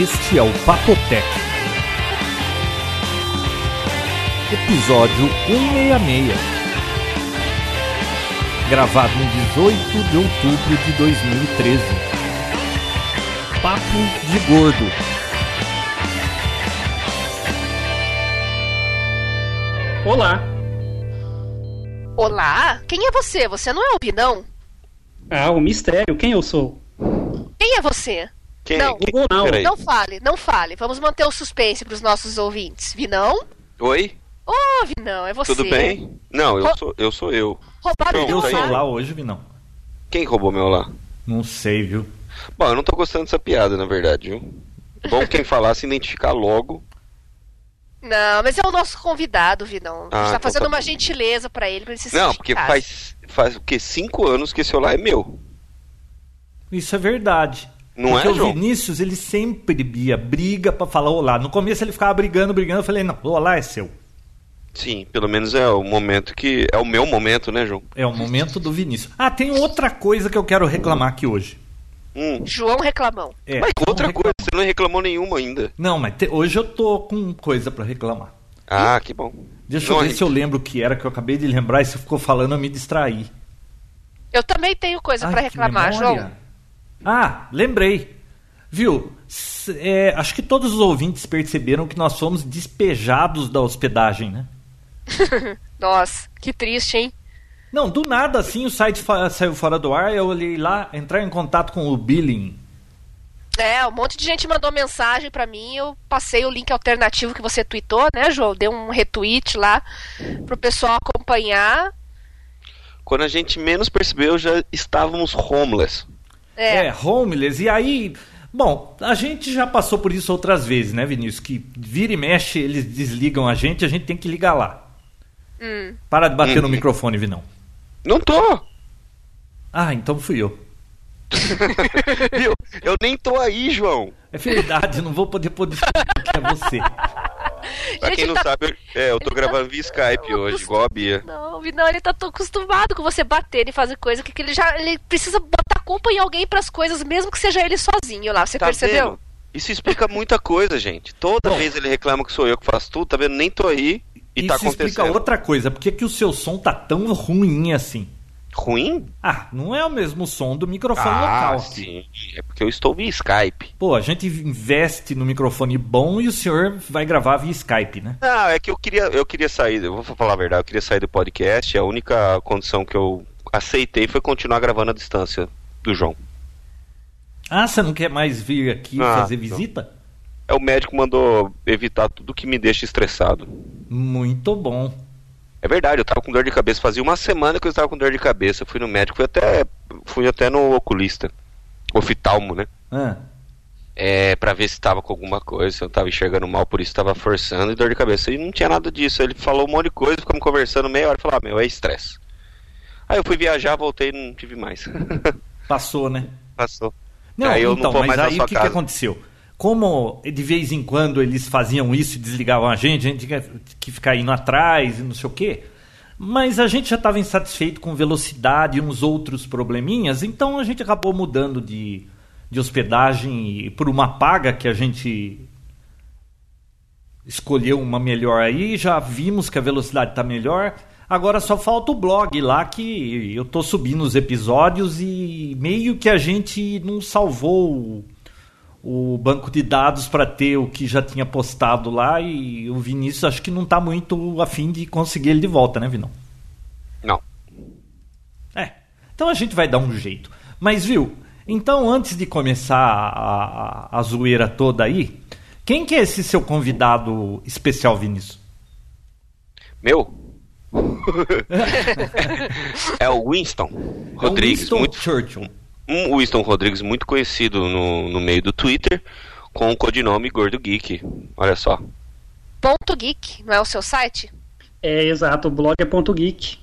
Este é o Papotec. Episódio 166. Gravado em 18 de outubro de 2013. Papo de Gordo. Olá. Olá? Quem é você? Você não é o Binão? Ah, o mistério. Quem eu sou? Quem é você? Quem? Não. Quem? Não, não. Peraí. Não fale, não fale. Vamos manter o suspense para os nossos ouvintes. Vinão? Oi? Ô, Vinão, é você. Tudo bem? Não, eu Ro- sou eu. Sou eu. Roubaram Não, meu lá hoje, Vinão. Quem roubou meu lá? Não sei, viu? Bom, eu não tô gostando dessa piada, na verdade, viu? Bom quem falar se identificar logo. Não, mas é o nosso convidado, Vinão. A Ah, gente tá então fazendo tá uma bom. gentileza para ele, pra ele se Não, porque faz, faz o quê? Cinco anos que esse celular é meu. Isso é verdade. Não Porque é, o João? Vinícius, ele sempre bia, briga pra falar olá. No começo ele ficava brigando, brigando. Eu falei, não, o olá é seu. Sim, pelo menos é o momento que. É o meu momento, né, João? É o momento do Vinícius. Ah, tem outra coisa que eu quero reclamar aqui hoje. Hum. João Reclamão. É, Mas outra vamos coisa, reclamar. você não reclamou nenhuma ainda. Não, mas te- hoje eu tô com coisa pra reclamar. Ah, que bom. Deixa eu ver se eu lembro o que era, que eu acabei de lembrar e você ficou falando, eu me distraí. Eu também tenho coisa para que reclamar, memória. João. Ah, lembrei. Viu? S- é, acho que todos os ouvintes perceberam que nós fomos despejados da hospedagem, né? Nossa, que triste, hein? Não, do nada assim o site fa- saiu fora do ar, eu olhei lá, entrar em contato com o billing. É, um monte de gente mandou mensagem pra mim, eu passei o link alternativo que você tweetou, né, João? Dei um retweet lá pro pessoal acompanhar. Quando a gente menos percebeu, já estávamos homeless. É, É, homeless. E aí, bom, a gente já passou por isso outras vezes, né, Vinícius? Que vira e mexe, eles desligam a gente, a gente tem que ligar lá. hum. Para de bater no Uhum. microfone, Vinão. Não tô! Ah, então fui eu. Viu? Eu nem tô aí, João. É verdade, não vou poder desculpa que é você. Pra quem não tá- sabe, eu, é, eu tô ele gravando tá- via Skype Não, hoje, igual a Bia. Não, não, ele tá tão acostumado com você bater e fazer coisa que, que ele já ele precisa em alguém pras coisas, mesmo que seja ele sozinho lá. Você Tá percebeu? vendo? Isso explica muita coisa, gente. Toda Bom. vez ele reclama que sou eu que faço tudo, tá vendo? Nem tô aí e Isso tá explica acontecendo. outra coisa, por que que o seu som tá tão ruim assim? Ruim? Ah, não é o mesmo som do microfone Ah, local. sim. É porque eu estou via Skype. Pô, a gente investe no microfone bom e o senhor vai gravar via Skype, né? Ah, é que eu queria, eu queria sair, eu vou falar a verdade, eu queria sair do podcast. A única condição que eu aceitei foi continuar gravando à distância do João. Ah, você não quer mais vir aqui Ah, fazer não. visita? É, o médico mandou evitar tudo que me deixa estressado. Muito bom. É verdade, eu tava com dor de cabeça. Fazia uma semana que eu estava com dor de cabeça. Eu fui no médico, fui até, fui até no oculista. Oftalmo, né? Ah, É, pra ver se tava com alguma coisa, se eu tava enxergando mal, por isso tava forçando e dor de cabeça. E não tinha nada disso. Ele falou um monte de coisa, ficamos conversando meia hora e falou, ah, meu, é estresse. Aí eu fui viajar, voltei e não tive mais. passou, né? Passou. Não, Aí eu então, não vou mas aí o que, que aconteceu? Como de vez em quando eles faziam isso e desligavam a gente, a gente tinha que ficar indo atrás e não sei o quê. Mas a gente já estava insatisfeito com velocidade e uns outros probleminhas, então a gente acabou mudando de, de hospedagem e por uma paga que a gente escolheu uma melhor aí, já vimos que a velocidade está melhor. Agora só falta o blog lá que eu tô subindo os episódios e meio que a gente não salvou o, o banco de dados para ter o que já tinha postado lá e o Vinícius acho que não tá muito afim de conseguir ele de volta, né, Vinão? Não. É. Então a gente vai dar um jeito. Mas viu? Então antes de começar a, a, a zoeira toda aí, quem que é esse seu convidado especial, Vinícius? Meu? é o Winston Rodrigues. É o Winston muito, Churchill. um Winston Rodrigues muito conhecido no, no meio do Twitter com o codinome Gordo Geek. Olha só. Ponto Geek, não é o seu site? É, exato. O blog é ponto geek.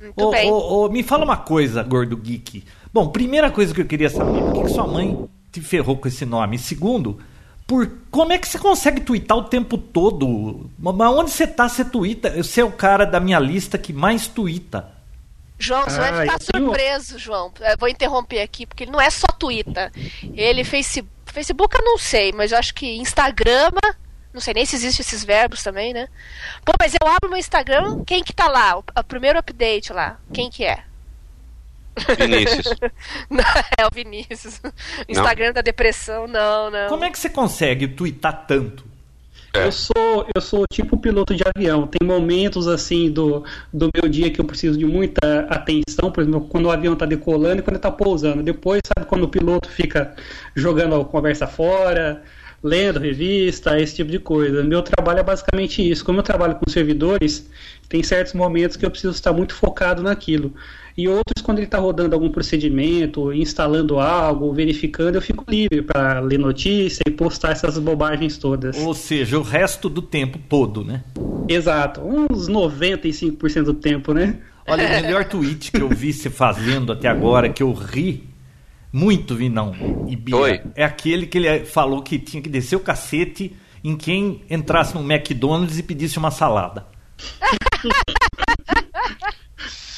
Muito Ô, bem. ô, ô, me fala uma coisa, gordo geek. Bom, primeira coisa que eu queria saber, por que, que sua mãe te ferrou com esse nome? Segundo, por como é que você consegue twittar o tempo todo? Mas onde você tá, você twita? Você é o cara da minha lista que mais twita. João, você vai Ah, ficar eu tenho- surpreso, João. Eu vou interromper aqui, porque ele não é só Twitter. Ele face, Facebook eu não sei, mas eu acho que Instagrama, não sei nem se existem esses verbos também, né? Pô, mas eu abro meu Instagram, quem que tá lá? O, o primeiro update lá, quem que é? Vinícius. Não, é o Vinícius. Instagram da depressão, não, não. Como é que você consegue twittar tanto? É. Eu sou eu sou tipo piloto de avião. Tem momentos assim do, do meu dia que eu preciso de muita atenção, por exemplo, quando o avião está decolando e quando ele está pousando. Depois, sabe quando o piloto fica jogando a conversa fora, lendo revista, esse tipo de coisa. Meu trabalho é basicamente isso. Como eu trabalho com servidores, tem certos momentos que eu preciso estar muito focado naquilo. E outros, quando ele está rodando algum procedimento, instalando algo, verificando, eu fico livre para ler notícia e postar essas bobagens todas. Ou seja, o resto do tempo todo, né? Exato, uns 95% do tempo, né? Olha, o melhor tweet que eu vi você fazendo até agora, que eu ri muito, Vinão e Bia, Oi. é aquele que ele falou que tinha que descer o cacete em quem entrasse no McDonald's e pedisse uma salada.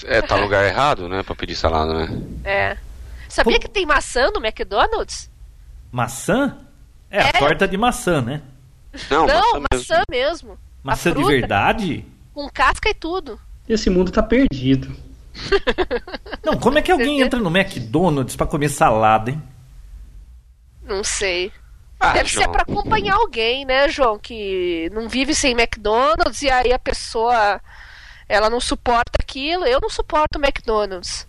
É, tá no lugar errado, né? Pra pedir salada, né? É. Sabia Pô. que tem maçã no McDonald's? Maçã? É, a torta de maçã, né? Não, não, maçã mesmo. maçã mesmo. A Maçã de verdade? Com casca e tudo. Esse mundo tá perdido. Não, como é que alguém entra no McDonald's pra comer salada, hein? Não sei. Ah, Deve ser João. pra acompanhar alguém, né, João? Que não vive sem McDonald's e aí a pessoa ela não suporta aquilo. Eu não suporto McDonald's.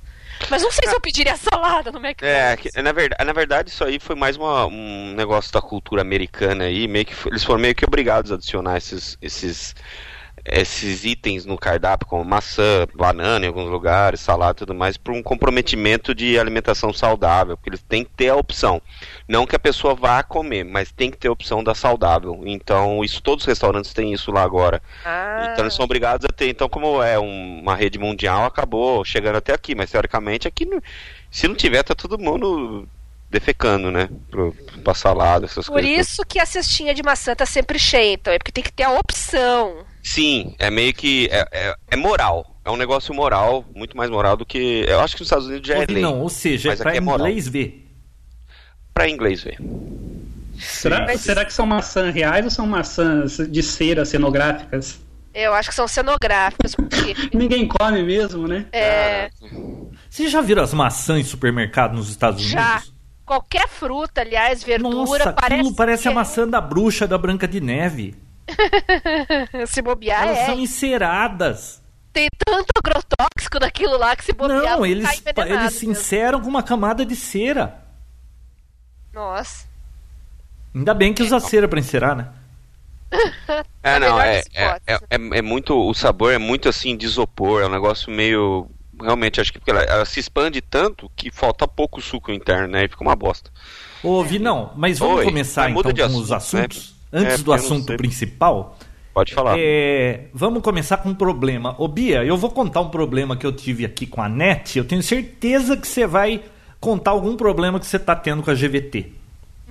Mas não sei se eu pediria salada no É, McDonald's. que- na, verdade, na verdade, isso aí foi mais uma- um negócio da cultura americana aí, meio que eles foram meio que obrigados a adicionar esses, esses, esses itens no cardápio, como maçã, banana em alguns lugares, salada e tudo mais, por um comprometimento de alimentação saudável, porque eles têm que ter a opção. Não que a pessoa vá comer, mas tem que ter a opção da saudável. Então, isso todos os restaurantes têm isso lá agora. Ah, Então eles são obrigados a ter. Então, como é um- uma rede mundial, acabou chegando até aqui. Mas teoricamente aqui se não tiver, tá todo mundo defecando, né? Pro, pra salada, essas por coisas. isso que a cestinha de maçã tá sempre cheia, então. É porque tem que ter a opção. Sim, é meio que. É, é, é moral. É um negócio moral, muito mais moral do que. Eu acho que nos Estados Unidos já é lei. não, ou seja, Mas é pra aqui é moral. inglês ver. Pra inglês ver. Será, Mas- será que são maçãs reais ou são maçãs de cera cenográficas? Eu acho que são cenográficas, porque. Ninguém come mesmo, né? É, Vocês já viram as maçãs em supermercado nos Estados Unidos? já. Qualquer fruta, aliás, verdura, Nossa, parece. aquilo parece a que- maçã da bruxa da Branca de Neve. Se bobear, Elas é. são enceradas. Tem tanto agrotóxico naquilo lá que se bobear. Não, eles, envenenado eles se enceram com uma camada de cera. Nossa. Ainda bem que usa cera pra encerar, né? É, A não, é, é, hipóteses. é, é muito. O sabor é muito assim de isopor, é um negócio meio. Realmente, acho que ela, ela se expande tanto que falta pouco suco interno, né? E fica uma bosta. Ô, Vinão, mas vamos Oi, começar então de com os assunto, né? assuntos? Antes É, do não assunto principal, Pode falar. é, vamos começar com um problema. Ô, Bia, eu vou contar um problema que eu tive aqui com a NET. Eu tenho certeza que você vai contar algum problema que você tá tendo com a GVT.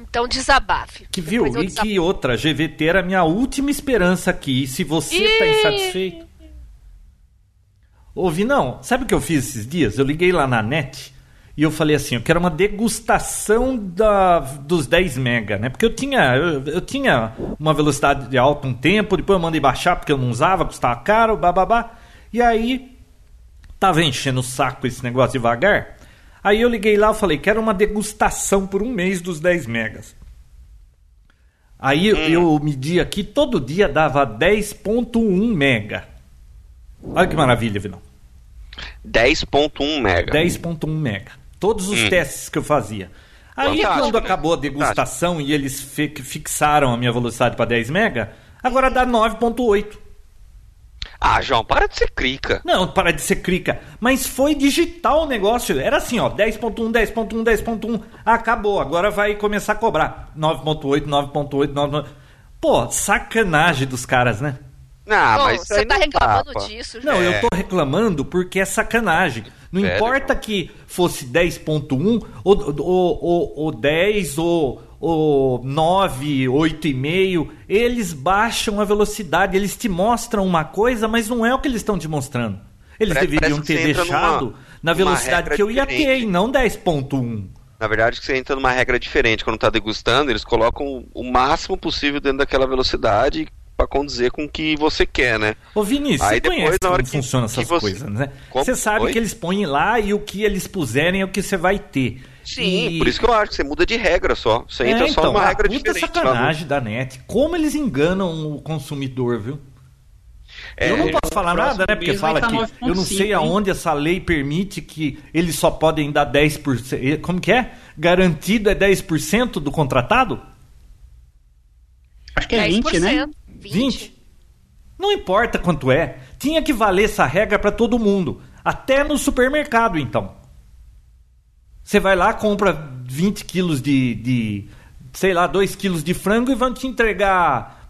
Então desabafe. Que viu? E desabafo. que outra, a GVT era a minha última esperança aqui. E se você tá Ih! insatisfeito. Ouvi, não. Sabe o que eu fiz esses dias? Eu liguei lá na net e eu falei assim: eu quero uma degustação da, dos 10 mega, né? Porque eu tinha, eu, eu tinha uma velocidade de alta um tempo, depois eu mandei baixar porque eu não usava, custava caro, bababá. E aí, tava enchendo o saco esse negócio devagar. Aí eu liguei lá e falei: quero uma degustação por um mês dos 10 megas. Aí eu medi aqui, todo dia dava 10.1 mega. Olha que maravilha, Vinão. 10.1 mega. 10.1 mega. Todos os Hum. testes que eu fazia. Aí Fantástico, quando acabou a degustação e eles fi- fixaram a minha velocidade para 10 mega, agora dá 9.8. Ah, João, para de ser crica. Não, para de ser crica. Mas foi digital o negócio. Era assim, ó, 10.1, 10.1, 10.1. Acabou, agora vai começar a cobrar. 9.8, 9.8, 9.8. Pô, sacanagem dos caras, né? Ah, Bom, mas você tá não reclamando dá, disso, Não, João. eu tô reclamando porque é sacanagem. Não Velho, importa que fosse 10.1 ou, ou, ou, ou 10 ou, ou 9, 8,5, eles baixam a velocidade, eles te mostram uma coisa, mas não é o que eles estão te mostrando. Eles Parece- deveriam parece ter deixado numa- na velocidade que eu ia ter, diferente. e não 10.1. Na verdade, você entra numa regra diferente. Quando tá degustando, eles colocam o máximo possível dentro daquela velocidade condizer com o que você quer, né? Ô Vinícius, Aí você depois, conhece na hora como que- funcionam que essas você- coisas, né? Como? Você sabe Oi? que eles põem lá e o que eles puserem é o que você vai ter. Sim, E- por isso que eu acho que você muda de regra só. Você É, entra só então, numa ah, regra puta diferente. sacanagem da net. Como eles enganam o consumidor, viu? É, eu não posso falar nada, né? Porque fala tá que 9,5, eu não sei aonde essa lei permite que eles só podem dar 10%. Como que é? Garantido é 10% do contratado? Acho que é 20, né? 20. 20? Não importa quanto é. Tinha que valer essa regra para todo mundo. Até no supermercado, então. Você vai lá, compra 20 quilos de, de sei lá, 2 quilos de frango e vão te entregar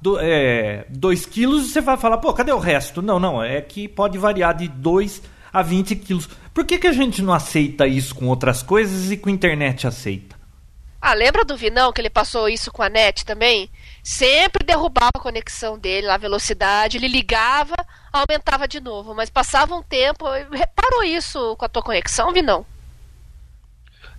2 quilos e você vai falar, pô, cadê o resto? Não, não, é que pode variar de 2 a 20 quilos. Por que, que a gente não aceita isso com outras coisas e com a internet aceita? Ah, lembra do Vinão que ele passou isso com a net também? Sempre derrubava a conexão dele, a velocidade, ele ligava, aumentava de novo, mas passava um tempo. Reparou isso com a tua conexão, Vinão?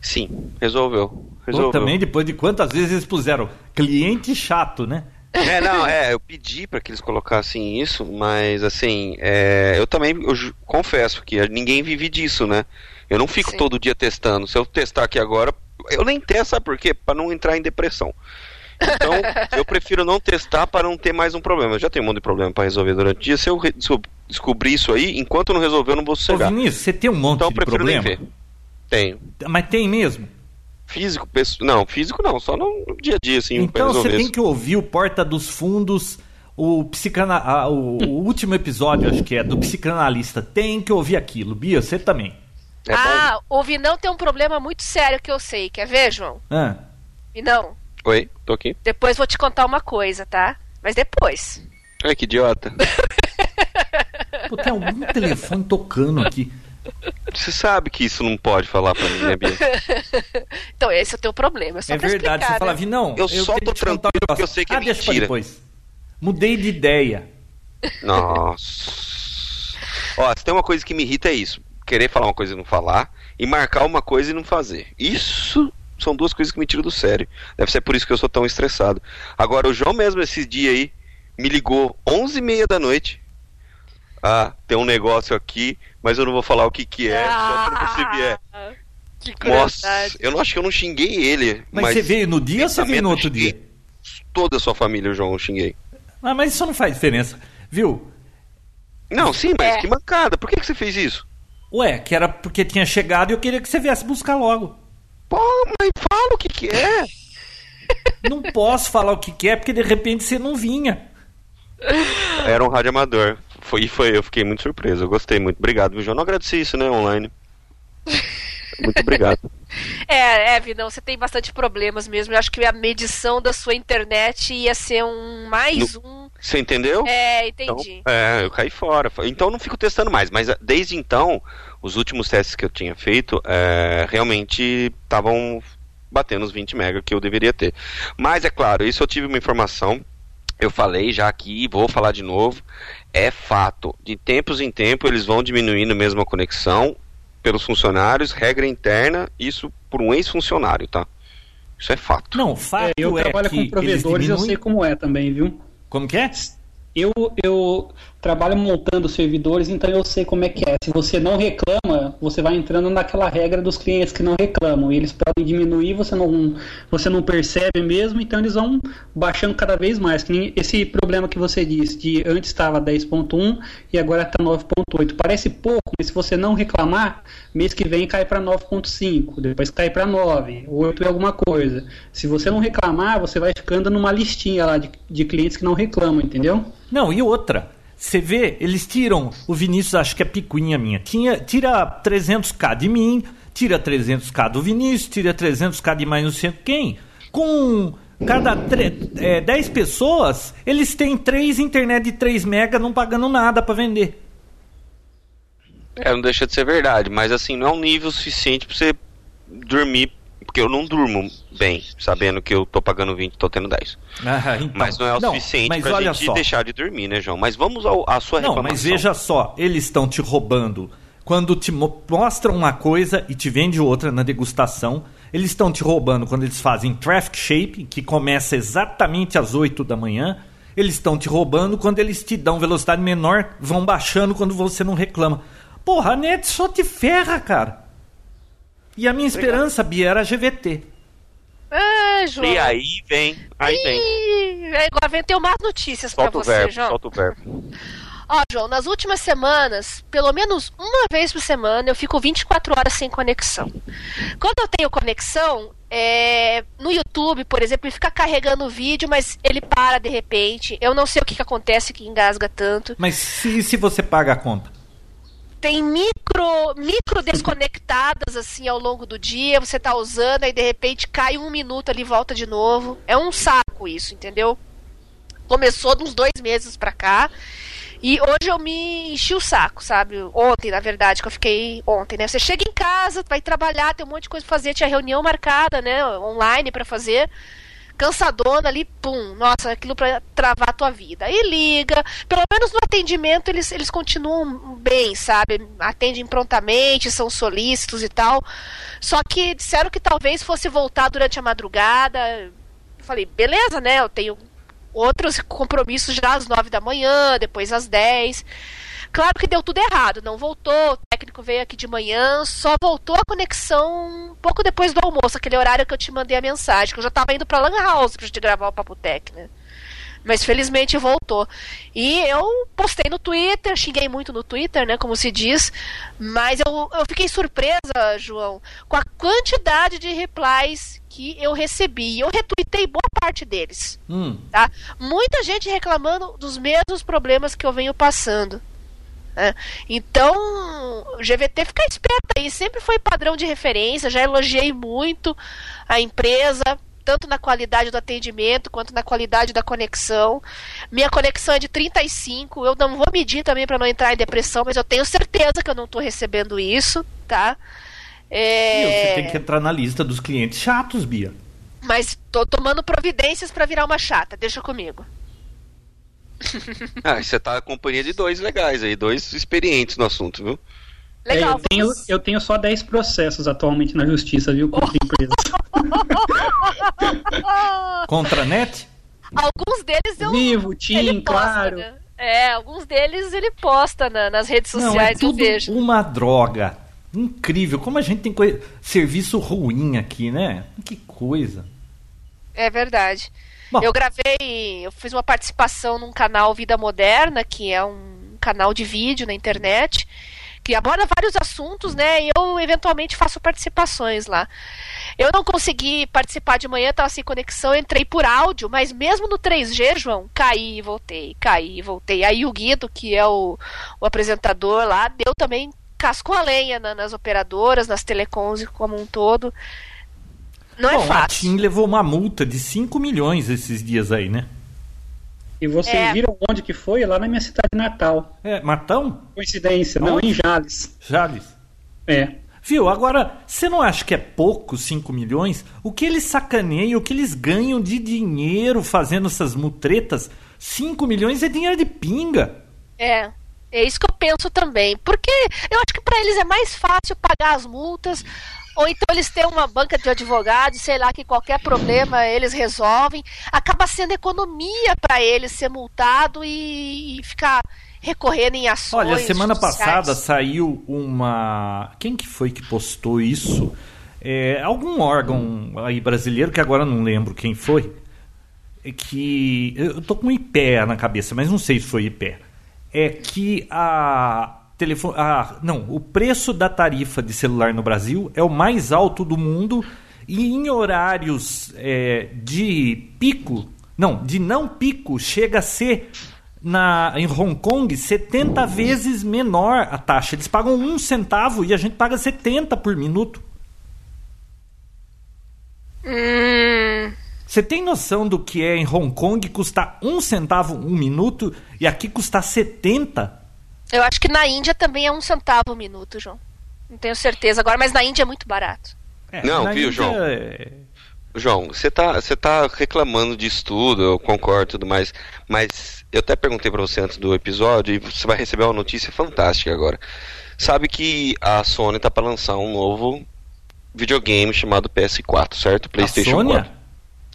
Sim, resolveu. Ou resolveu. também, depois de quantas vezes eles puseram cliente chato, né? É, não, é, eu pedi pra que eles colocassem isso, mas assim, é, eu também eu confesso que ninguém vive disso, né? Eu não fico Sim. todo dia testando. Se eu testar aqui agora, eu nem testo, sabe por quê? Pra não entrar em depressão. Então, eu prefiro não testar para não ter mais um problema. Eu já tenho um monte de problema pra resolver durante o dia. Se eu, re- se eu descobrir isso aí, enquanto eu não resolver, eu não vou Ô sossegar. Vinícius, você tem um monte Então eu de prefiro nem problema. ver. Tenho. Mas tem mesmo? Físico, pesso- não, físico não, só no dia a dia, assim, pra Então você tem isso. que ouvir o Porta dos Fundos, o, psicana... ah, o, o último episódio, acho que é, do psicanalista. Tem que ouvir aquilo. Bia, você também. É bom? ah, o Vinão tem um problema muito sério que eu sei. Quer ver, João? Ah, Vinão, Oi, tô aqui. depois vou te contar uma coisa, tá? Mas depois. Ai, que idiota. pô, tem algum telefone tocando aqui. Você sabe que isso não pode falar pra mim, né, Bia? Então, esse é o teu problema. Só é pra verdade. explicar, você fala, né? Vinão, Eu só tô tranquilo porque eu sei que ah, é deixa pra mentira. depois. Mudei de ideia. Nossa. Ó, se tem uma coisa que me irrita é isso. Querer falar uma coisa e não falar. E marcar uma coisa e não fazer. Isso são duas coisas que me tiram do sério. Deve ser por isso que eu sou tão estressado. Agora, o João mesmo, esses dias aí, me ligou 11h30 da noite. Ah, tem um negócio aqui, mas eu não vou falar o que que é, só pra você. Ah, Que Nossa, eu não acho que eu não xinguei ele. Mas, você veio no dia ou você veio no outro dia? Toda a sua família, João, eu xinguei. Ah, mas isso não faz diferença. Viu? Não, sim, mas É. que mancada. Por que, que você fez isso? Ué, que era porque tinha chegado e eu queria que você viesse buscar logo. Pô, mas fala o que que é. Não posso falar o que, que é, porque de repente você não vinha. Era um rádio amador. Foi, foi, eu fiquei muito surpreso. Eu gostei muito. Obrigado, viu, João? Não agradeci isso, né, online. Muito obrigado. É, é, Vinão, você tem bastante problemas mesmo. Eu acho que a medição da sua internet ia ser um mais um. Você entendeu? É, Então, entendi. é, eu caí fora. Então eu não fico testando mais. Mas desde então, os últimos testes que eu tinha feito é, realmente estavam batendo os 20 mega que eu deveria ter. Mas é claro, isso eu tive uma informação. Eu falei já aqui, vou falar de novo. É fato. De tempos em tempo eles vão diminuindo mesmo a conexão pelos funcionários, regra interna, isso por um ex-funcionário, tá? Isso é fato. Não, o fato É, eu é trabalho com provedores e eu sei como é também, viu? Como que é? Eu, eu trabalho montando servidores, então eu sei como é que é. Se você não reclama, você vai entrando naquela regra dos clientes que não reclamam. E eles podem diminuir, você não, você não percebe mesmo, então eles vão baixando cada vez mais. Esse problema que você disse, de antes estava 10.1 e agora está 9.8. Parece pouco, mas se você não reclamar, mês que vem cai para 9.5, depois cai para 9, 8 e alguma coisa. Se você não reclamar, você vai ficando numa listinha lá de, de clientes que não reclamam, entendeu? Não, e outra. Você vê, eles tiram. O Vinícius, acho que é picuinha minha. Tinha, tira 300k de mim, tira 300k do Vinícius, tira 300k de mais não sei quem. Com cada é, 10 pessoas, eles têm 3 internet de 3 mega não pagando nada pra vender. É, não deixa de ser verdade, mas assim, não é um nível suficiente pra você dormir, porque eu não durmo bem, sabendo que eu tô pagando 20 e tô tendo 10. Ah, então. Mas não é o suficiente mas pra olha gente só. deixar de dormir, né, João? Mas vamos ao, à sua Não, reclamação. mas veja só, eles estão te roubando quando te mo- mostram uma coisa e te vende outra na degustação. Eles estão te roubando quando eles fazem traffic shape, que começa exatamente às 8 da manhã. Eles estão te roubando quando eles te dão velocidade menor, vão baixando quando você não reclama. Porra, a net só te ferra, cara. E a minha esperança, Bia, era a GVT. Ah, João. E aí vem, aí vem. Ih, agora vem ter mais notícias pra Solta o você, verbo, João. solta o verbo. Ó, João, nas últimas semanas, pelo menos uma vez por semana, eu fico 24 horas sem conexão. Quando eu tenho conexão, é, no YouTube, por exemplo, ele fica carregando o vídeo, mas ele para de repente. Eu não sei o que, que acontece que engasga tanto. Mas se, se você paga a conta? Tem micro, micro desconectadas assim ao longo do dia, você tá usando, aí de repente cai um minuto ali e volta de novo. É um saco isso, entendeu? Começou uns dois meses pra cá. E hoje eu me enchi o saco, sabe? Ontem, na verdade, que eu fiquei ontem, né? Você chega em casa, vai trabalhar, tem um monte de coisa pra fazer, tinha reunião marcada, né? Online pra fazer. Cansadona ali, pum, nossa, aquilo pra travar a tua vida. Aí liga, pelo menos no atendimento eles, eles continuam bem, sabe? Atendem prontamente, são solícitos e tal. Só que disseram que talvez fosse voltar durante a madrugada. Eu falei, beleza, né? Eu tenho outros compromissos já às nove da manhã, depois às dez. Claro que deu tudo errado, não voltou, o técnico veio aqui de manhã, só voltou a conexão um pouco depois do almoço, aquele horário que eu te mandei a mensagem, que eu já tava indo pra Lan House pra gente gravar o Papo Tech, né? Mas felizmente voltou. E eu postei no Twitter, xinguei muito no Twitter, né? Como se diz. Mas eu, eu fiquei surpresa, João, com a quantidade de replies que eu recebi. Eu retuitei boa parte deles. Hum. Tá? Muita gente reclamando dos mesmos problemas que eu venho passando. Né? Então, o GVT fica esperto aí, sempre foi padrão de referência, já elogiei muito a empresa, tanto na qualidade do atendimento quanto na qualidade da conexão. Minha conexão é de 35, eu não vou medir também para não entrar em depressão, mas eu tenho certeza que eu não estou recebendo isso, tá? É... Você tem que entrar na lista dos clientes chatos, Bia. Mas tô tomando providências para virar uma chata, deixa comigo. Ah, você tá na companhia de dois legais aí, dois experientes no assunto, viu? É, Legal. eu, tenho, eu tenho só 10 processos atualmente na justiça, viu, contra empresas. Contra a net? Alguns deles eu. Vivo, Tim, posta, claro. né? É, alguns deles ele posta na- nas redes Não, é sociais, eu tudo vejo. uma droga. Incrível. Como a gente tem coi- serviço ruim aqui, né? Que coisa. É verdade. Bom. Eu gravei, eu fiz uma participação num canal Vida Moderna, que é um canal de vídeo na internet, que aborda vários assuntos, né? E eu eventualmente faço participações lá. Eu não consegui participar de manhã, estava sem conexão, entrei por áudio, mas mesmo no 3G, João, caí e voltei, caí e voltei. Aí o Guido, que é o, o apresentador lá, deu também, cascou a lenha na- nas operadoras, nas telecoms como um todo. Não é Bom, a fácil. TIM levou uma multa de 5 milhões esses dias aí, né? E vocês É. viram onde que foi? Lá na minha cidade natal. É, Matão? Coincidência, não, Onde? em Jales. Jales. É. Viu? Agora, você não acha que é pouco 5 milhões? O que eles sacaneiam, o que eles ganham de dinheiro fazendo essas mutretas? 5 milhões é dinheiro de pinga. É. É isso que eu penso também. Porque eu para eles é mais fácil pagar as multas. Ou então eles têm uma banca de advogados, sei lá, que qualquer problema eles resolvem. Acaba sendo economia para eles ser multado e, e ficar recorrendo em ações. Olha, semana judiciais. passada saiu uma. Quem que foi que postou isso? É, algum órgão aí brasileiro, que agora não lembro quem foi, é que. Eu tô com IPEA na cabeça, mas não sei se foi IPEA. É que a. Telefone, a, não, o preço da tarifa de celular no Brasil é o mais alto do mundo e em horários é, de pico, não, de não pico, chega a ser na, em Hong Kong 70 vezes menor a taxa. Eles pagam um centavo e a gente paga 70 por minuto. Hum, Você tem noção do que é em Hong Kong custar um centavo um minuto e aqui custar 70? Eu acho que na Índia também é um centavo o minuto, João. Não tenho certeza agora, mas na Índia é muito barato. É, Não, viu, Índia João? é- João, você tá, você tá reclamando disso tudo, eu concordo e tudo mais, mas eu até perguntei pra você antes do episódio e você vai receber uma notícia fantástica agora. Sabe que a Sony tá pra lançar um novo videogame chamado PS4, certo? PlayStation a Sônia? 4.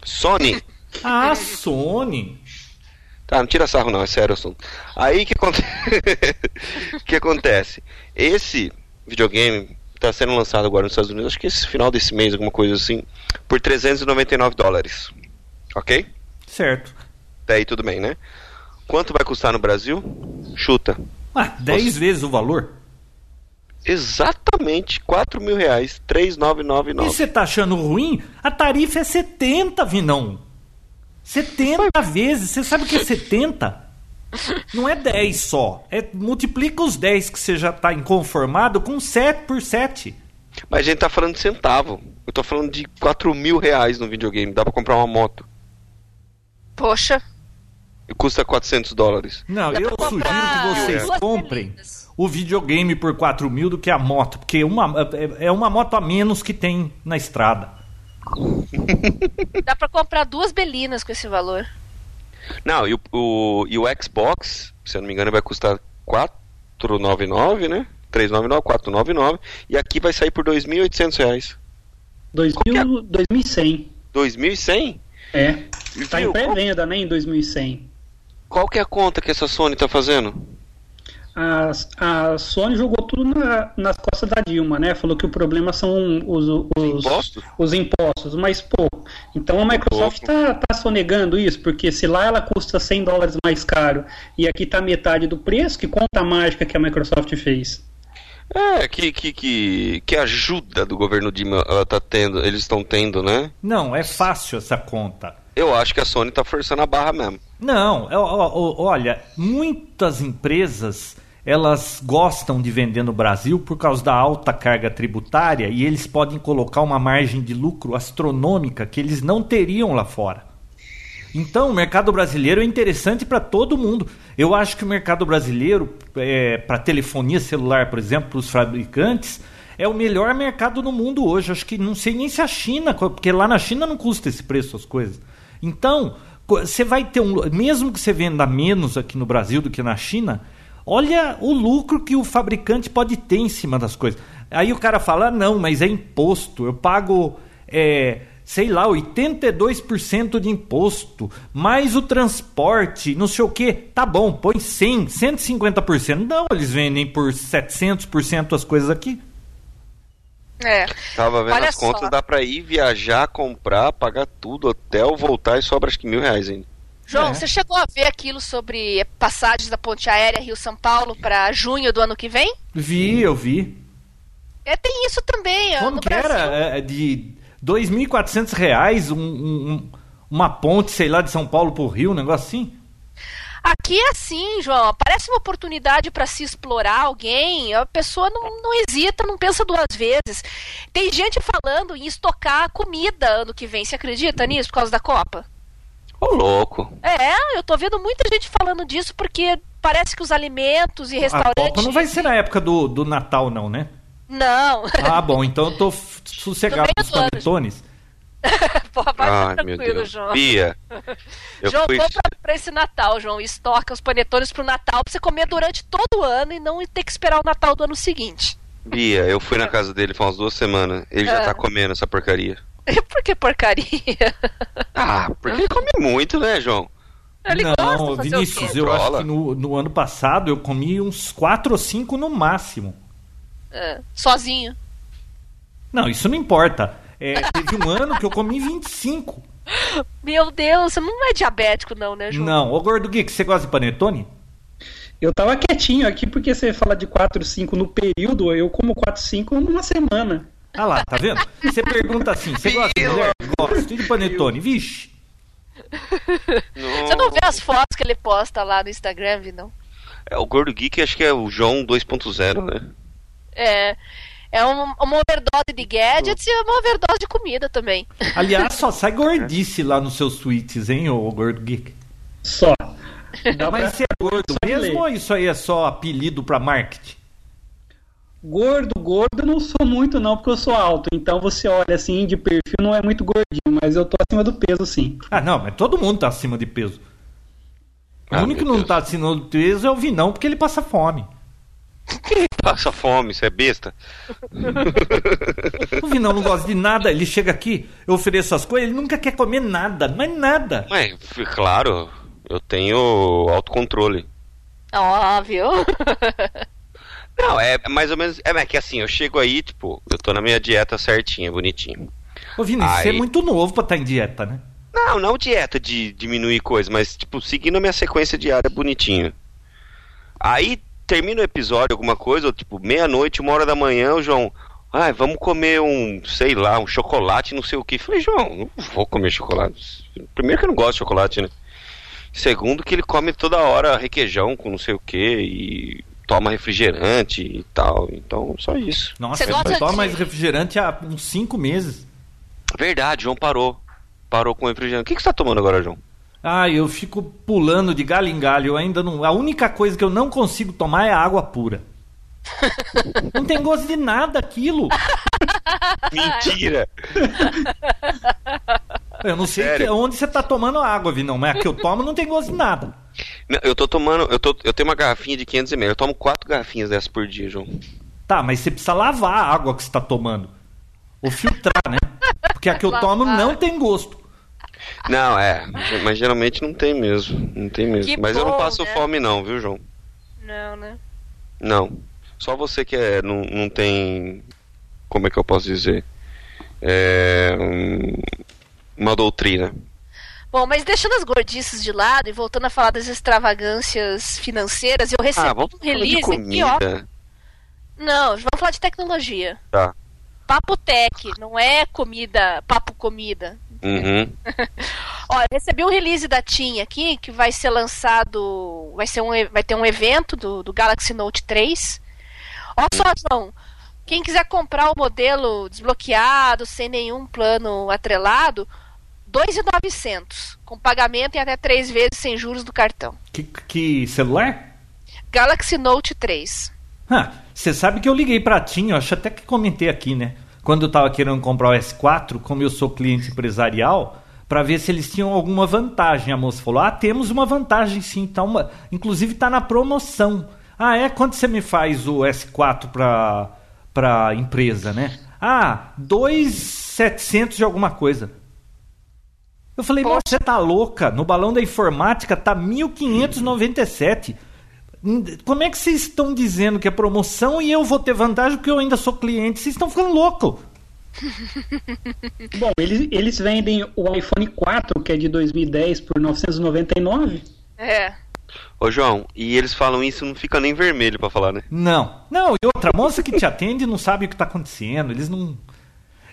Sony? Ah, a Sony. Tá, não tira sarro não, é sério o assunto. Aí que acontece. que acontece? Esse videogame tá sendo lançado agora nos Estados Unidos, acho que esse final desse mês, alguma coisa assim, por 399 dólares. Ok? Certo. Até aí tudo bem, né? Quanto vai custar no Brasil? Chuta. Ah, 10 Nossa. vezes o valor. Exatamente 4 mil reais, E 3,999. você tá achando ruim? A tarifa é 70, Vinão. 70 vezes. Você sabe o que é 70? Não é 10 só. É, multiplica os 10 que você já tá inconformado com 7 por 7. Mas a gente tá falando de centavo. Eu tô falando de 4 mil reais no videogame. Dá pra comprar uma moto. Poxa. E custa 400 dólares. Não, Dá eu sugiro que vocês duas comprem telinhas. o videogame por 4 mil do que a moto. Porque uma, é é uma moto a menos que tem na estrada. Dá pra comprar duas belinas com esse valor. Não, e o, o, e o Xbox, se eu não me engano, vai custar 499, né? 399, 499. E aqui vai sair por 2.800 reais. 2000, 2100. 2.100? É. Tá Viu? em pré-venda, né, em 2100. Qual que é a conta que essa Sony tá fazendo? A, a Sony jogou tudo na- nas costas da Dilma, né? Falou que o problema são os, os, Impostos? os impostos, mas pô. Então a Microsoft tá, tá sonegando isso, porque se lá ela custa 100 dólares mais caro e aqui tá metade do preço, que conta mágica que a Microsoft fez. É, que, que, que, que ajuda do governo Dilma ela tá tendo, eles estão tendo, né? Não, é fácil essa conta. Eu acho que a Sony tá forçando a barra mesmo. Não, é, olha, muitas empresas elas gostam de vender no Brasil por causa da alta carga tributária e eles podem colocar uma margem de lucro astronômica que eles não teriam lá fora. Então, o mercado brasileiro é interessante para todo mundo. Eu acho que o mercado brasileiro, para telefonia celular, por exemplo, para os fabricantes, é o melhor mercado no mundo hoje. Acho que não sei nem se a China, porque lá na China não custa esse preço as coisas. Então, você vai ter um. Mesmo que você venda menos aqui no Brasil do que na China, olha o lucro que o fabricante pode ter em cima das coisas. Aí o cara fala: "Ah, não, mas é imposto, eu pago. é, sei lá, 82% de imposto, mais o transporte, não sei o que. Tá bom, põe 100, 150%. Não, eles vendem por 700% as coisas aqui. É. Tava vendo Olha as contas, só. dá pra ir viajar, comprar, pagar tudo, hotel, voltar e sobra acho que mil reais ainda. João, É. você chegou a ver aquilo sobre passagens da ponte aérea Rio-São Paulo para junho do ano que vem? Vi, eu vi. É, tem isso também. Como que Brasil. era? É, de 2.400 reais um, um- um- uma ponte, sei lá, de São Paulo pro Rio, um negócio assim? Aqui é assim, João. Parece uma oportunidade para se explorar alguém. A pessoa não, não hesita, não pensa duas vezes. Tem gente falando em estocar comida ano que vem. Você acredita nisso por causa da Copa? Ô louco. É, eu tô vendo muita gente falando disso porque parece que os alimentos e A restaurantes. Copa não vai ser na época do, do Natal, não, né? Não. Ah, bom, então eu tô sossegado com os panetones. Porra, vai Ai, meu tranquilo, Deus. João. Bia, eu João, fui... compra pra esse Natal, João. Estoca os panetones pro Natal pra você comer durante todo o ano e não ter que esperar o Natal do ano seguinte. Bia, eu fui na casa dele faz umas duas semanas. Ele já Ah. tá comendo essa porcaria. Por que porcaria? Ah, porque ele come muito, né, João? Ele gosta não, de fazer Vinícius, eu acho que no, no ano passado eu comi uns 4 ou 5 no máximo. É, sozinho. Não, isso não importa. É, teve um ano que eu comi 25. Meu Deus, você não é diabético, não, né, João? Não, ô Gordo Geek, você gosta de panetone? Eu tava quietinho aqui porque você fala de 4, 5 no período, eu como 4, 5 numa semana. Ah lá, tá vendo? Você pergunta assim, você gosta de mulher? Gosto. E de panetone? Vixe. Você não vê as fotos que ele posta lá no Instagram, vi, não? É, o Gordo Geek acho que é o João 2.0, né? É. É um- uma overdose de gadgets e uma overdose de comida também. Aliás, só sai gordice lá nos seus tweets, hein, ô Gordo Geek? Só. Dá Mas pra- você é gordo só mesmo ou isso aí é só apelido pra marketing? Gordo, gordo eu não sou muito não, porque eu sou alto. Então você olha assim, de perfil não é muito gordinho, mas eu tô acima do peso sim. Ah, não, mas todo mundo tá acima de peso. O Ah, único que não Deus. tá acima de peso é o Vinão, porque ele passa fome. Quem passa fome, você é besta? O Vinão não gosta de nada, ele chega aqui, eu ofereço as coisas, ele nunca quer comer nada, mas nada. Mas, claro, eu tenho autocontrole. Óbvio. Não, é mais ou menos. É, é que assim, eu chego aí, tipo, eu tô na minha dieta certinha, bonitinho. Ô Vini, você é Aí- muito novo pra estar em dieta, né? Não, não dieta de diminuir coisa, mas, tipo, seguindo a minha sequência diária bonitinho. Aí termina o episódio, alguma coisa, ou, tipo, meia-noite, uma hora da manhã, o João. Ai, vamos comer um, sei lá, um chocolate, não sei o que. Falei, João, não vou comer chocolate. Primeiro que eu não gosto de chocolate, né? Segundo que ele come toda hora requeijão com não sei o que e toma refrigerante e tal. Então, só isso. Nossa, Você eu gosta mais refrigerante há uns 5 meses. Verdade, João parou. Parou com o refrigerante. O que, que você tá tomando agora, João? Ah, eu fico pulando de galho em galho. Eu ainda não. A única coisa que eu não consigo tomar é água pura. não tem gosto de nada aquilo. Mentira! Eu não sei que- onde você tá tomando água, Vinão, mas a que eu tomo não tem gosto de nada. Não, eu tô tomando. Eu, tô, eu tenho uma garrafinha de 500ml. Eu tomo quatro garrafinhas dessas por dia, João. Tá, mas você precisa lavar a água que você tá tomando. Ou filtrar, né? Porque a que eu tomo não tem gosto. Não, é. Mas geralmente não tem mesmo. Não tem mesmo. Que mas eu não bom, passo né? fome, não, viu, João? Não, né? Não. Só você que é, não, não tem. Como é que eu posso dizer? É. um- Uma doutrina. Bom, mas deixando as gordices de lado e voltando a falar das extravagâncias financeiras, eu recebi Ah, vamos um release aqui, ó. Não, vamos falar de tecnologia. Tá. Papo tech, não é comida, papo comida. Uhum. Ó, eu recebi um release da TIM aqui que vai ser lançado, vai ser um, vai ter um evento do, do Galaxy Note 3. Ó só, João, quem quiser comprar o modelo desbloqueado, sem nenhum plano atrelado, 2.900, com pagamento em até três vezes sem juros do cartão. Que, que celular? Galaxy Note 3. Ah, você sabe que eu liguei pra Tim, eu acho até que comentei aqui, né? Quando eu tava querendo comprar o S4, como eu sou cliente empresarial, pra ver se eles tinham alguma vantagem. A moça falou: Ah, temos uma vantagem sim, tá uma... inclusive tá na promoção. Ah, é? Quanto você me faz o S4 pra, pra empresa, né? Ah, 2,700 de alguma coisa. Eu falei, Poxa. moça, você tá louca? No balão da informática tá 1.597. Hum, Como é que vocês estão dizendo que é promoção e eu vou ter vantagem porque eu ainda sou cliente? Vocês estão ficando loucos. Bom, eles, eles vendem o iPhone 4, que é de 2010, por 999. É. Ô, João, e eles falam isso não fica nem vermelho pra falar, né? Não. Não, e outra, a moça que te atende não sabe o que tá acontecendo. Eles não.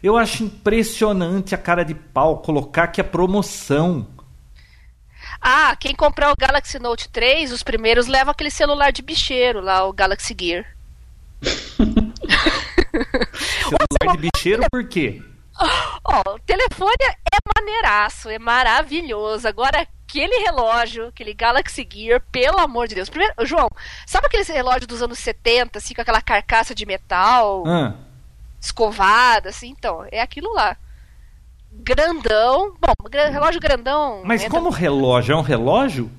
Eu acho impressionante a cara de pau colocar que é promoção. Ah, quem comprar o Galaxy Note 3, os primeiros levam aquele celular de bicheiro lá, o Galaxy Gear. Celular de bicheiro por quê? Ó, o telefone é maneiraço, é maravilhoso. Agora, aquele relógio, aquele Galaxy Gear, pelo amor de Deus. Primeiro, João, sabe aquele relógio dos anos 70, assim, com aquela carcaça de metal, Ah, escovada, assim? Então, é aquilo lá. Grandão. Bom, relógio grandão. mas entra- como relógio é um relógio?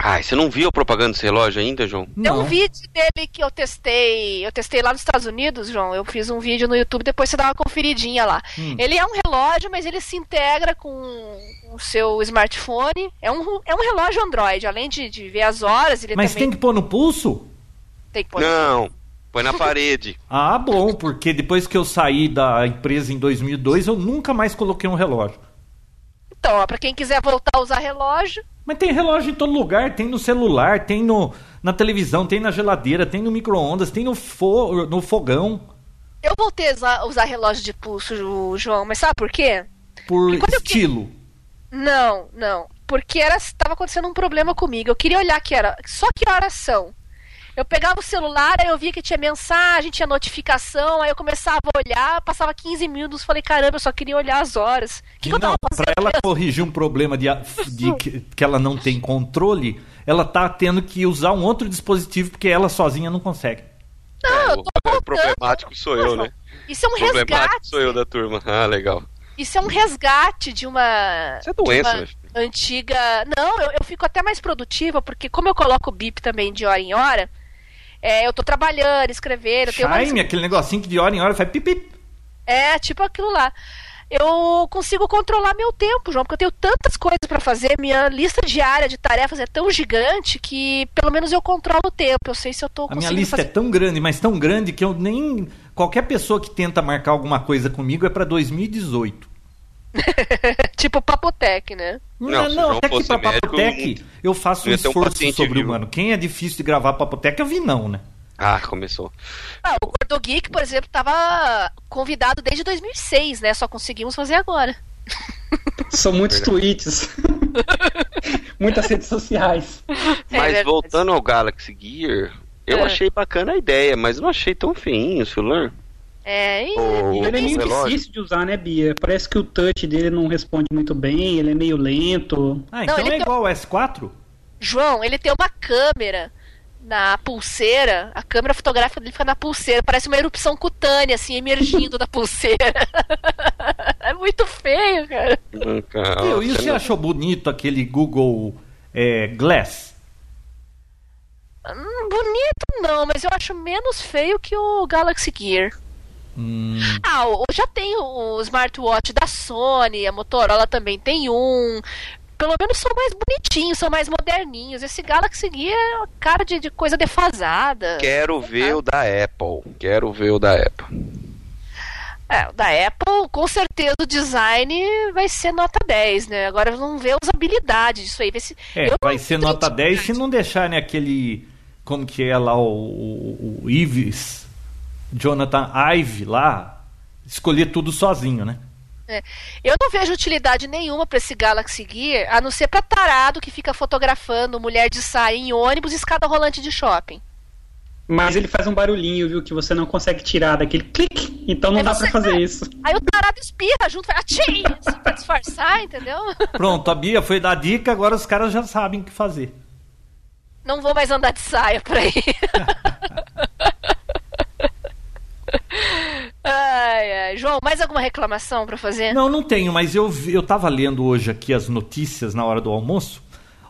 Ai, você não viu a propaganda desse relógio ainda, João? Tem um vídeo dele que eu testei. Eu testei lá nos Estados Unidos, João. Eu fiz um vídeo no YouTube, depois você dá uma conferidinha lá. Hum. Ele é um relógio, mas ele se integra com o seu smartphone. É um, é um relógio Android. Além de, de ver as horas, ele Mas também tem que pôr no pulso? tem que pôr. Não, põe na parede. Ah, bom, porque depois que eu saí da empresa em 2002, eu nunca mais coloquei um relógio. Então, ó, pra quem quiser voltar a usar relógio, Mas tem relógio em todo lugar, tem no celular, tem no, na televisão, tem na geladeira, tem no micro-ondas, tem no, fo, no fogão, eu voltei a usar, usar relógio de pulso, João. Mas sabe por quê? por eu estilo. Não, não. Porque era estava acontecendo um problema comigo. Eu queria olhar que era só que horas são. Eu pegava o celular, aí eu via que tinha mensagem, tinha notificação, aí eu começava a olhar, passava 15 minutos, falei, caramba, eu só queria olhar as horas. O que, que eu não, tava pra fazendo? ela mesmo? corrigir um problema de, de que, que ela não tem controle, ela tá tendo que usar um outro dispositivo porque ela sozinha não consegue. Não, É, eu o- tô o voltando. problemático sou eu, né? Isso é um problemático resgate. sou eu da turma. Ah, legal. Isso é um resgate de uma. Isso é doença, de né? uma antiga. Não, eu, eu fico até mais produtiva, porque como eu coloco o bip também de hora em hora, É, eu tô trabalhando, escrevendo. tenho Chime, uma... aquele negocinho que de hora em hora faz pipip. É, tipo aquilo lá. Eu consigo controlar meu tempo, João, porque eu tenho tantas coisas para fazer. Minha lista diária de tarefas é tão gigante que pelo menos eu controlo o tempo. Eu sei se eu tô A minha lista fazer. é tão grande, mas tão grande que eu nem. Qualquer pessoa que tenta marcar alguma coisa comigo é pra 2018. tipo Papotec, né? Não, Não, não, até que pra médico, Papotec eu faço um um esforço paciente sobre vivo. humano. Quem é difícil de gravar Papotec é o Vinão, né? Ah, começou. Ah, o Gordo Geek, por exemplo, tava convidado desde 2006, né? Só conseguimos fazer agora. São muitos tweets. Muitas redes sociais. É Mas voltando ao Galaxy Gear, eu É. achei bacana a ideia, mas não achei tão feinho o celular. É, e... O- Ele é meio relógio. difícil de usar, né, Bia? Parece que o touch dele não responde muito bem, ele é meio lento. Ah, Não, então ele é tem- igual o S4? João, ele tem uma câmera na pulseira. A câmera fotográfica dele fica na pulseira. Parece uma erupção cutânea, assim, emergindo da pulseira. é muito feio, cara. Viu, e você não- achou bonito aquele Google é, Glass? Hum, bonito não, mas eu acho menos feio que o Galaxy Gear. Hum, Ah, já tem o, smartwatch da Sony, a Motorola também tem um. Pelo menos são mais bonitinhos, são mais moderninhos. Esse Galaxy Gear é uma cara de, de coisa defasada. Quero ver o da Apple. Quero ver o da Apple. É, o da Apple, com certeza o design vai ser nota 10, né? Agora vamos ver a usabilidade disso aí. Ver se... é, Eu vai ser nota 10 se não deixar, né, aquele. Como que é lá o, o, o Ives, Jonathan Ive lá, escolher tudo sozinho, né? É. Eu não vejo utilidade nenhuma pra esse Galaxy Gear, a não ser pra tarado que fica fotografando mulher de saia em ônibus e escada rolante de shopping. Mas ele faz um barulhinho, viu, que você não consegue tirar daquele clique. Então não Aí dá você- pra fazer isso. Aí o tarado espirra junto, faz atchim, assim, pra disfarçar, entendeu? Pronto, a Bia foi dar dica, agora os caras já sabem o que fazer. Não vou mais andar de saia por aí. ai, ai. João, mais alguma reclamação pra fazer? Não, não tenho, mas eu, eu tava lendo hoje aqui as notícias na hora do almoço.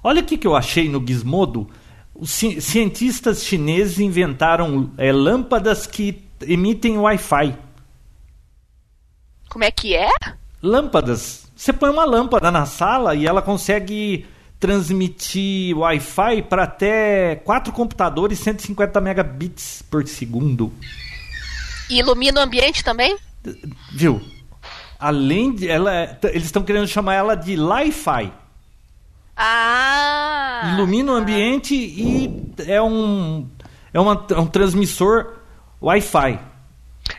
Olha o que, que eu achei no Gizmodo. Os ci- cientistas chineses inventaram é, lâmpadas que emitem Wi-Fi. Como é que é? Lâmpadas. Você põe uma lâmpada na sala e ela consegue transmitir Wi-Fi para até quatro computadores 150 megabits por segundo. E ilumina o ambiente também? Viu? Além de ela, eles estão querendo chamar ela de Li-Fi. Ah! Ilumina o ambiente e é um é, uma- é um transmissor Wi-Fi.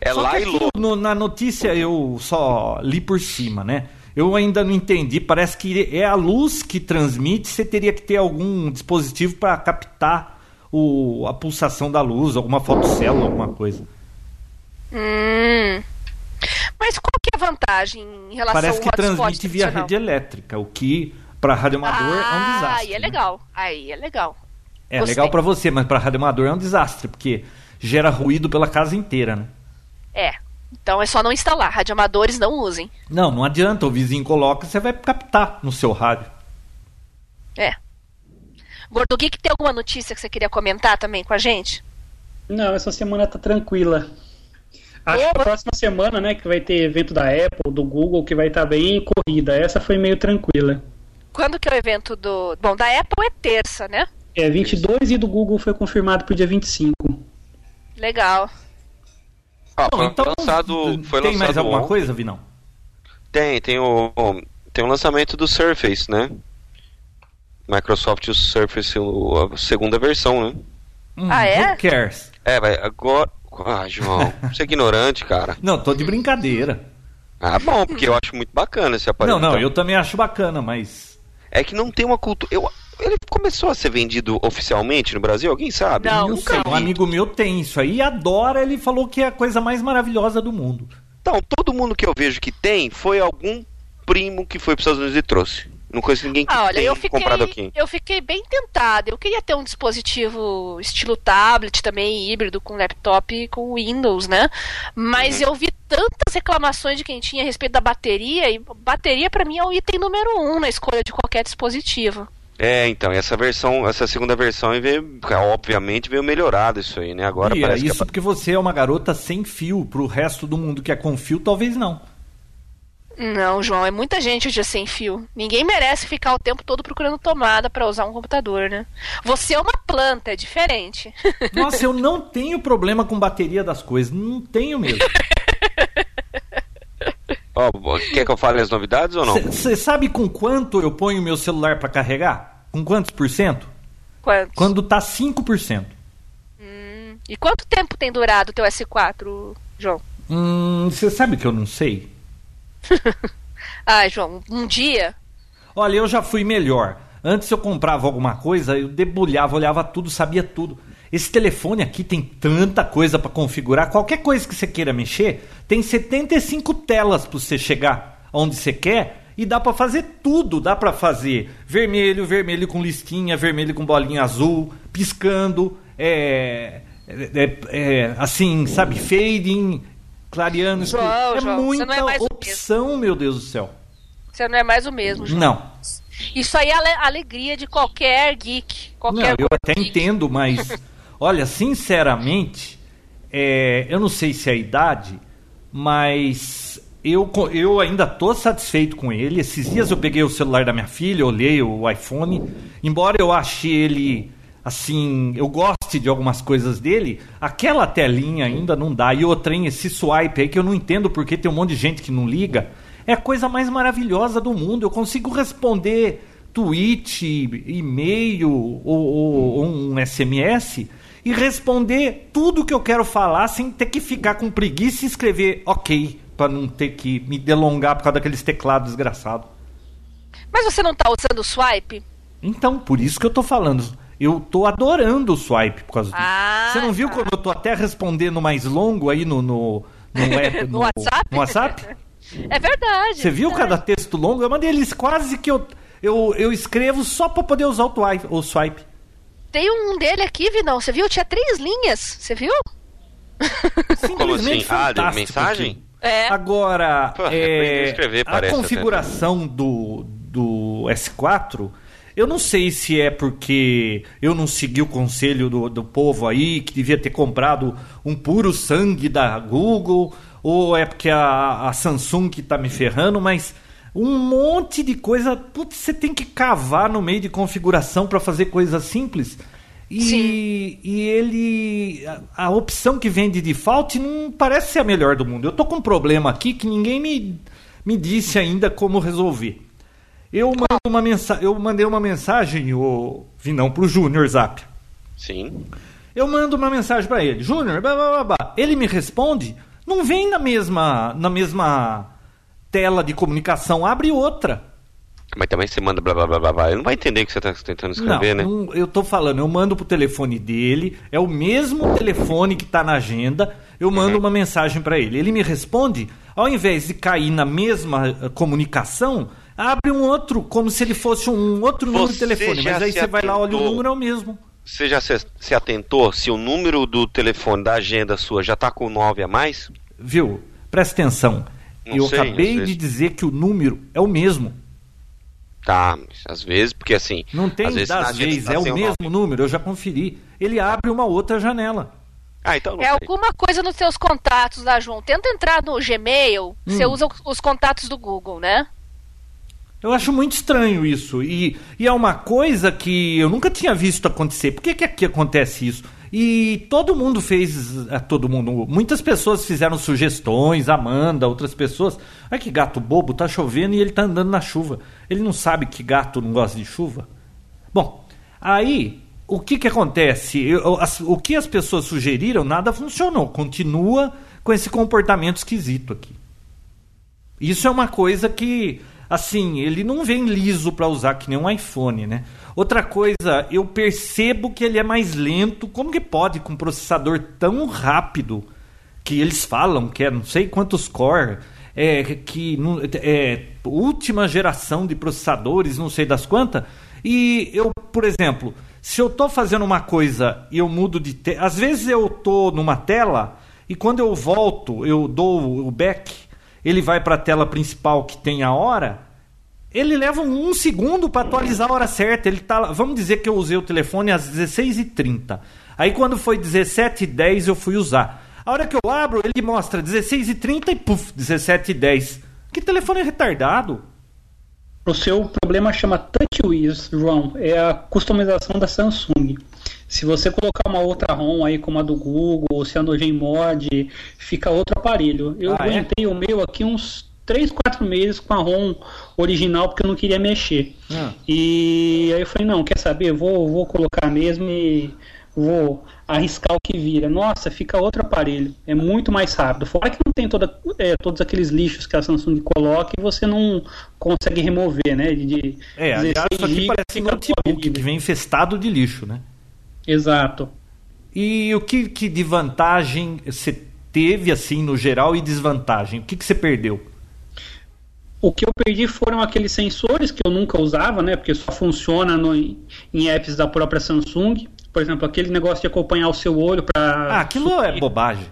É Só lá e no- na notícia eu só li por cima, né? Eu ainda não entendi. Parece que é a luz que transmite. Você teria que ter algum dispositivo para captar o, a pulsação da luz, alguma fotocélula, alguma coisa. Hum. Mas qual que é a vantagem em relação Parece ao que transmite via tradicional? rede elétrica, o que para radioamador é um Ah, desastre. aí é né? legal. Aí é legal. É Gostei. legal para você, mas para radioamador é um desastre, porque gera ruído pela casa inteira, né? É. Então é só não instalar. Radioamadores não usem. Não, não adianta, o vizinho coloca, você vai captar no seu rádio. É. Gordo Geek, tem alguma notícia que você queria comentar também com a gente? Não, essa semana tá tranquila. Acho que a próxima semana, né, que vai ter evento da Apple, do Google, que vai estar bem corrida. Essa foi meio tranquila. Quando que é o evento do. Bom, da Apple é terça, né? É 22 e do Google foi confirmado pro dia 25. Legal. Ah, Bom, foi então, lançado. Foi tem mais lançado alguma ontem. coisa, Vinão? Tem, tem o. Tem o lançamento do Surface, né? Microsoft o Surface, a segunda versão, né? Hum, Ah, é? Who cares? É, vai, agora. Ah, João, você é ignorante, cara. Não, tô de brincadeira. Ah, bom, porque eu acho muito bacana esse aparelho. Não, não, Então, eu também acho bacana, mas. É que não tem uma cultura. Eu... Ele começou a ser vendido oficialmente no Brasil? Alguém sabe? Não, eu nunca sei, vi. um amigo meu tem isso aí e adora, ele falou que é a coisa mais maravilhosa do mundo. Então, todo mundo que eu vejo que tem foi algum primo que foi para os Estados Unidos e trouxe. Não conheço ninguém que Ah, olha, eu fiquei, comprado aqui. eu fiquei bem tentada. Eu queria ter um dispositivo estilo tablet também, híbrido, com laptop e com Windows, né? Mas Uhum. eu vi tantas reclamações de quem tinha a respeito da bateria, e bateria pra mim é o item número um na escolha de qualquer dispositivo. É, então, essa versão, essa segunda versão veio, obviamente veio melhorado isso aí, né? Agora e parece é isso que porque você é uma garota sem fio, pro resto do mundo que é com fio, talvez não. Não, João, é muita gente hoje sem fio. Ninguém merece ficar o tempo todo procurando tomada para usar um computador, né? Você é uma planta, é diferente. Nossa, eu não tenho problema com bateria das coisas, não tenho mesmo. Ó, quer que eu fale as novidades ou não? Você sabe com quanto eu ponho meu celular para carregar? Com quantos por cento? Quantos? Quando tá 5%. Hum, e quanto tempo tem durado o teu S4, João? Hum, você sabe que eu não sei? Ai, João, um dia? Olha, eu já fui melhor. Antes eu comprava alguma coisa, eu debulhava, olhava tudo, sabia tudo. Esse telefone aqui tem tanta coisa para configurar. Qualquer coisa que você queira mexer, tem 75 telas para você chegar onde você quer e dá para fazer tudo. Dá para fazer vermelho, vermelho com listinha, vermelho com bolinha azul, piscando, é, é, é assim, sabe, fading, clareando. João, é João, muita não é mais opção, meu Deus do céu. Você não é mais o mesmo, João. Não. Isso aí é a alegria de qualquer geek. Qualquer Não, eu até geek. entendo, mas olha, sinceramente, é, eu não sei se é a idade, mas eu, eu ainda tô satisfeito com ele. Esses dias eu peguei o celular da minha filha, olhei o iPhone, embora eu ache ele assim, eu goste de algumas coisas dele, aquela telinha ainda não dá. E outra, hein, esse swipe aí que eu não entendo porque tem um monte de gente que não liga. É a coisa mais maravilhosa do mundo. Eu consigo responder tweet, e-mail ou, ou- ou um SMS e responder tudo que eu quero falar sem ter que ficar com preguiça e escrever ok, para não ter que me delongar por causa daqueles teclados desgraçados. Mas você não tá usando o swipe? Então, por isso que eu tô falando. Eu tô adorando o swipe por causa disso. Ah, Você não viu tá. como eu tô até respondendo mais longo aí no, no, no, web- No WhatsApp? no WhatsApp? É verdade. Você viu verdade. cada texto longo? Eu mandei eles quase que eu, eu, eu escrevo só pra poder usar o, o swipe. Tem um dele aqui, Vinão. Você viu? Tinha três linhas. Você viu? Como assim? Simplesmente Ah, de mensagem? É. Agora, Pô, é, a escrever, a parece, configuração do, do S4, eu não sei se é porque eu não segui o conselho do, do povo aí, que devia ter comprado um puro sangue da Google, ou é porque a, a Samsung que tá me ferrando, mas um monte de coisa, putz, você tem que cavar no meio de configuração para fazer coisas simples. E, Sim. e ele. A, a opção que vem de default não parece ser a melhor do mundo. Eu tô com um problema aqui que ninguém me, me disse ainda como resolver. Eu mando uma mensagem. Eu mandei uma mensagem, o Vinão, pro Júnior Zap. Sim. Eu mando uma mensagem para ele, Júnior, blá, blá, blá, blá. ele me responde, não vem na mesma, na mesma tela de comunicação, abre outra. Mas também você manda blá blá blá blá blá. Ele não vai entender o que você tá tentando escrever, né? não, eu tô falando, eu mando pro telefone dele, é o mesmo telefone que tá na agenda, eu mando Uhum. uma mensagem para ele. Ele me responde, ao invés de cair na mesma eh, comunicação, abre um outro, como se ele fosse um outro número de Você telefone. já Mas aí você vai lá, olha o número, é o mesmo. Você já se, se atentou se o número do telefone da agenda sua já tá com 9 a mais? Viu? Presta atenção. Não eu sei, acabei vezes. de dizer que o número é o mesmo. Tá, às vezes, porque assim. Não tem às vezes das vezes, tá é o mesmo nove. número, eu já conferi. Ele abre uma outra janela. Ah, então não É sei. alguma coisa nos seus contatos lá, João. Tenta entrar no Gmail. Você Hum. usa os contatos do Google, né? Eu acho muito estranho isso. E, e é uma coisa que eu nunca tinha visto acontecer. Por que, que aqui acontece isso? E todo mundo fez. é, todo mundo. Muitas pessoas fizeram sugestões, Amanda, outras pessoas. Olha que gato bobo, tá chovendo e ele tá andando na chuva. Ele não sabe que gato não gosta de chuva? Bom, aí o que, que acontece? Eu- as- o que as pessoas sugeriram, nada funcionou. Continua com esse comportamento esquisito aqui. Isso é uma coisa que, assim, ele não vem liso para usar que nem um iPhone, né? Outra coisa, eu percebo que ele é mais lento. Como que pode com um processador tão rápido que eles falam que é não sei quantos core, é, que é última geração de processadores, não sei das quantas. E eu, por exemplo, se eu tô fazendo uma coisa e eu mudo de às vezes eu tô numa tela e quando eu volto, eu dou o back, ele vai para a tela principal que tem a hora ele leva um segundo para atualizar a hora certa. Ele tá, vamos dizer que eu usei o telefone às 16h30. Aí quando foi 17h10 eu fui usar. A hora que eu abro, ele mostra 16h30 e puf, 17h10. Que telefone retardado. O seu problema chama TouchWiz, João. É a customização da Samsung. Se você colocar uma outra ROM aí, como a do Google, Cyanogenmod, fica outro aparelho. Eu Ah, é? aguentei o meu aqui uns 3, 4 meses com a ROM original porque eu não queria mexer. Ah. E aí eu falei, não, quer saber? Vou, vou colocar mesmo e vou arriscar o que vira. Nossa, fica outro aparelho. É muito mais rápido. Fora que não tem toda, é, todos aqueles lixos que a Samsung coloca e você não consegue remover, né? De, de É, aliás, isso aqui GB parece fica notebook que vem infestado de lixo, né? Exato. E o que, que de vantagem você teve, assim, no geral, e desvantagem? O que, que você perdeu? O que eu perdi foram aqueles sensores que eu nunca usava, né? Porque só funciona no, em apps da própria Samsung. Por exemplo, aquele negócio de acompanhar o seu olho para. Ah, aquilo é bobagem.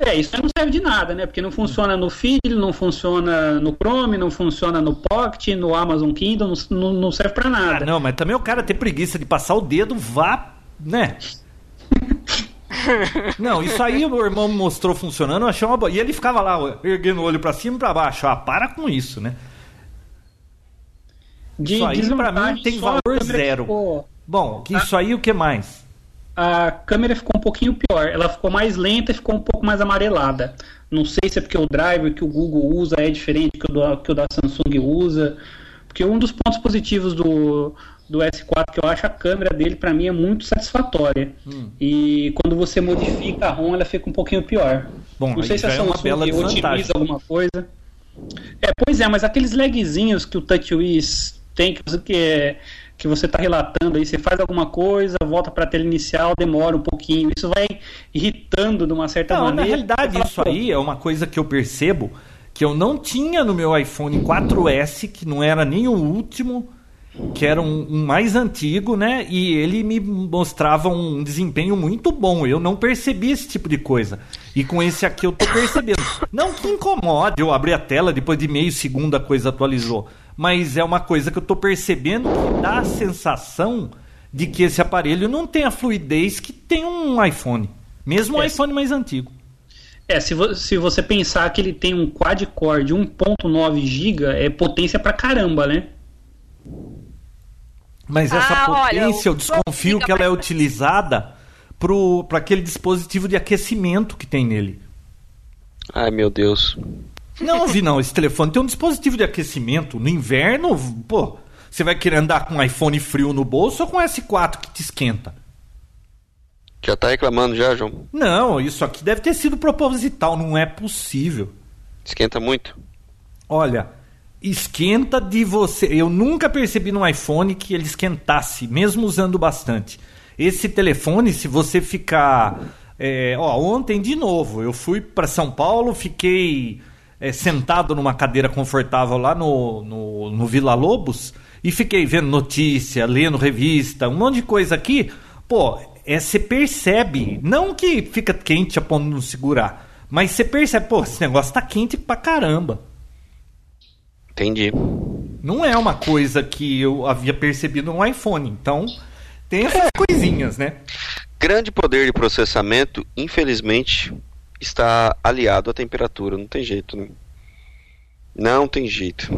É, isso não serve de nada, né? Porque não funciona no Feed, não funciona no Chrome, não funciona no Pocket, no Amazon Kindle, não, não, serve para Ah, nada. não, mas também o cara ter preguiça de passar o dedo, vá, né? Não, isso aí o meu irmão me mostrou funcionando, eu achei uma boa. E ele ficava lá, ó, erguendo o olho pra cima e pra baixo. Ah, para com isso, né? De isso aí, pra mim, tem valor zero. ficou- Bom, isso aí o que mais? a câmera ficou um pouquinho pior. Ela ficou mais lenta e ficou um pouco mais amarelada. Não sei se é porque o driver que o Google usa é diferente que o, do, que o da Samsung usa. Porque um dos pontos positivos do, do S4 que eu acho a câmera dele para mim é muito satisfatória. Hum. E quando você modifica a ROM, ela fica um pouquinho pior. Bom, Não sei se a já é uma Samsung otimiza alguma coisa. É, pois é, mas aqueles lagzinhos que o TouchWiz tem, que você, que, é- que você tá relatando aí, você faz alguma coisa, volta para a tela inicial, demora um pouquinho. Isso vai irritando de uma certa Não, na maneira. realidade, Você fala, isso "Pô, aí é uma coisa que eu percebo que eu não tinha no meu iPhone 4S, que não era nem o último, que era um, um mais antigo, né? E ele me mostrava um desempenho muito bom. Eu não percebi esse tipo de coisa. E com esse aqui eu tô percebendo. Não que incomode eu abrir a tela depois de meio segundo a coisa atualizou. Mas é uma coisa que eu tô percebendo que dá a sensação de que esse aparelho não tem a fluidez que tem um iPhone. Mesmo um É. iPhone mais antigo. É, se, vo- se você pensar que ele tem um quad-core de 1.9 GB, é potência pra caramba, né? Mas essa Ah, olha, potência, eu o desconfio que ela é utilizada para aquele dispositivo de aquecimento que tem nele. Ai, meu Deus. Não, vi não, esse telefone tem um dispositivo de aquecimento. No inverno, pô, você vai querer andar com um iPhone frio no bolso ou com S4 que te esquenta? Já tá reclamando já, João? Não, isso aqui deve ter sido proposital, não é possível. Esquenta muito? Olha, esquenta de você. Eu nunca percebi no iPhone que ele esquentasse, mesmo usando bastante. Esse telefone, se você ficar. é, ó, ontem de novo, eu fui para São Paulo, fiquei é, sentado numa cadeira confortável lá no, no, no Vila Lobos e fiquei vendo notícia, lendo revista, um monte de coisa aqui. Pô, é, você percebe, não que fica quente a ponto de não segurar, mas você percebe, pô, esse negócio tá quente pra caramba. Entendi. Não é uma coisa que eu havia percebido no iPhone. Então, tem essas coisinhas, né? Grande poder de processamento, infelizmente, está aliado à temperatura. Não tem jeito, né? Não tem jeito.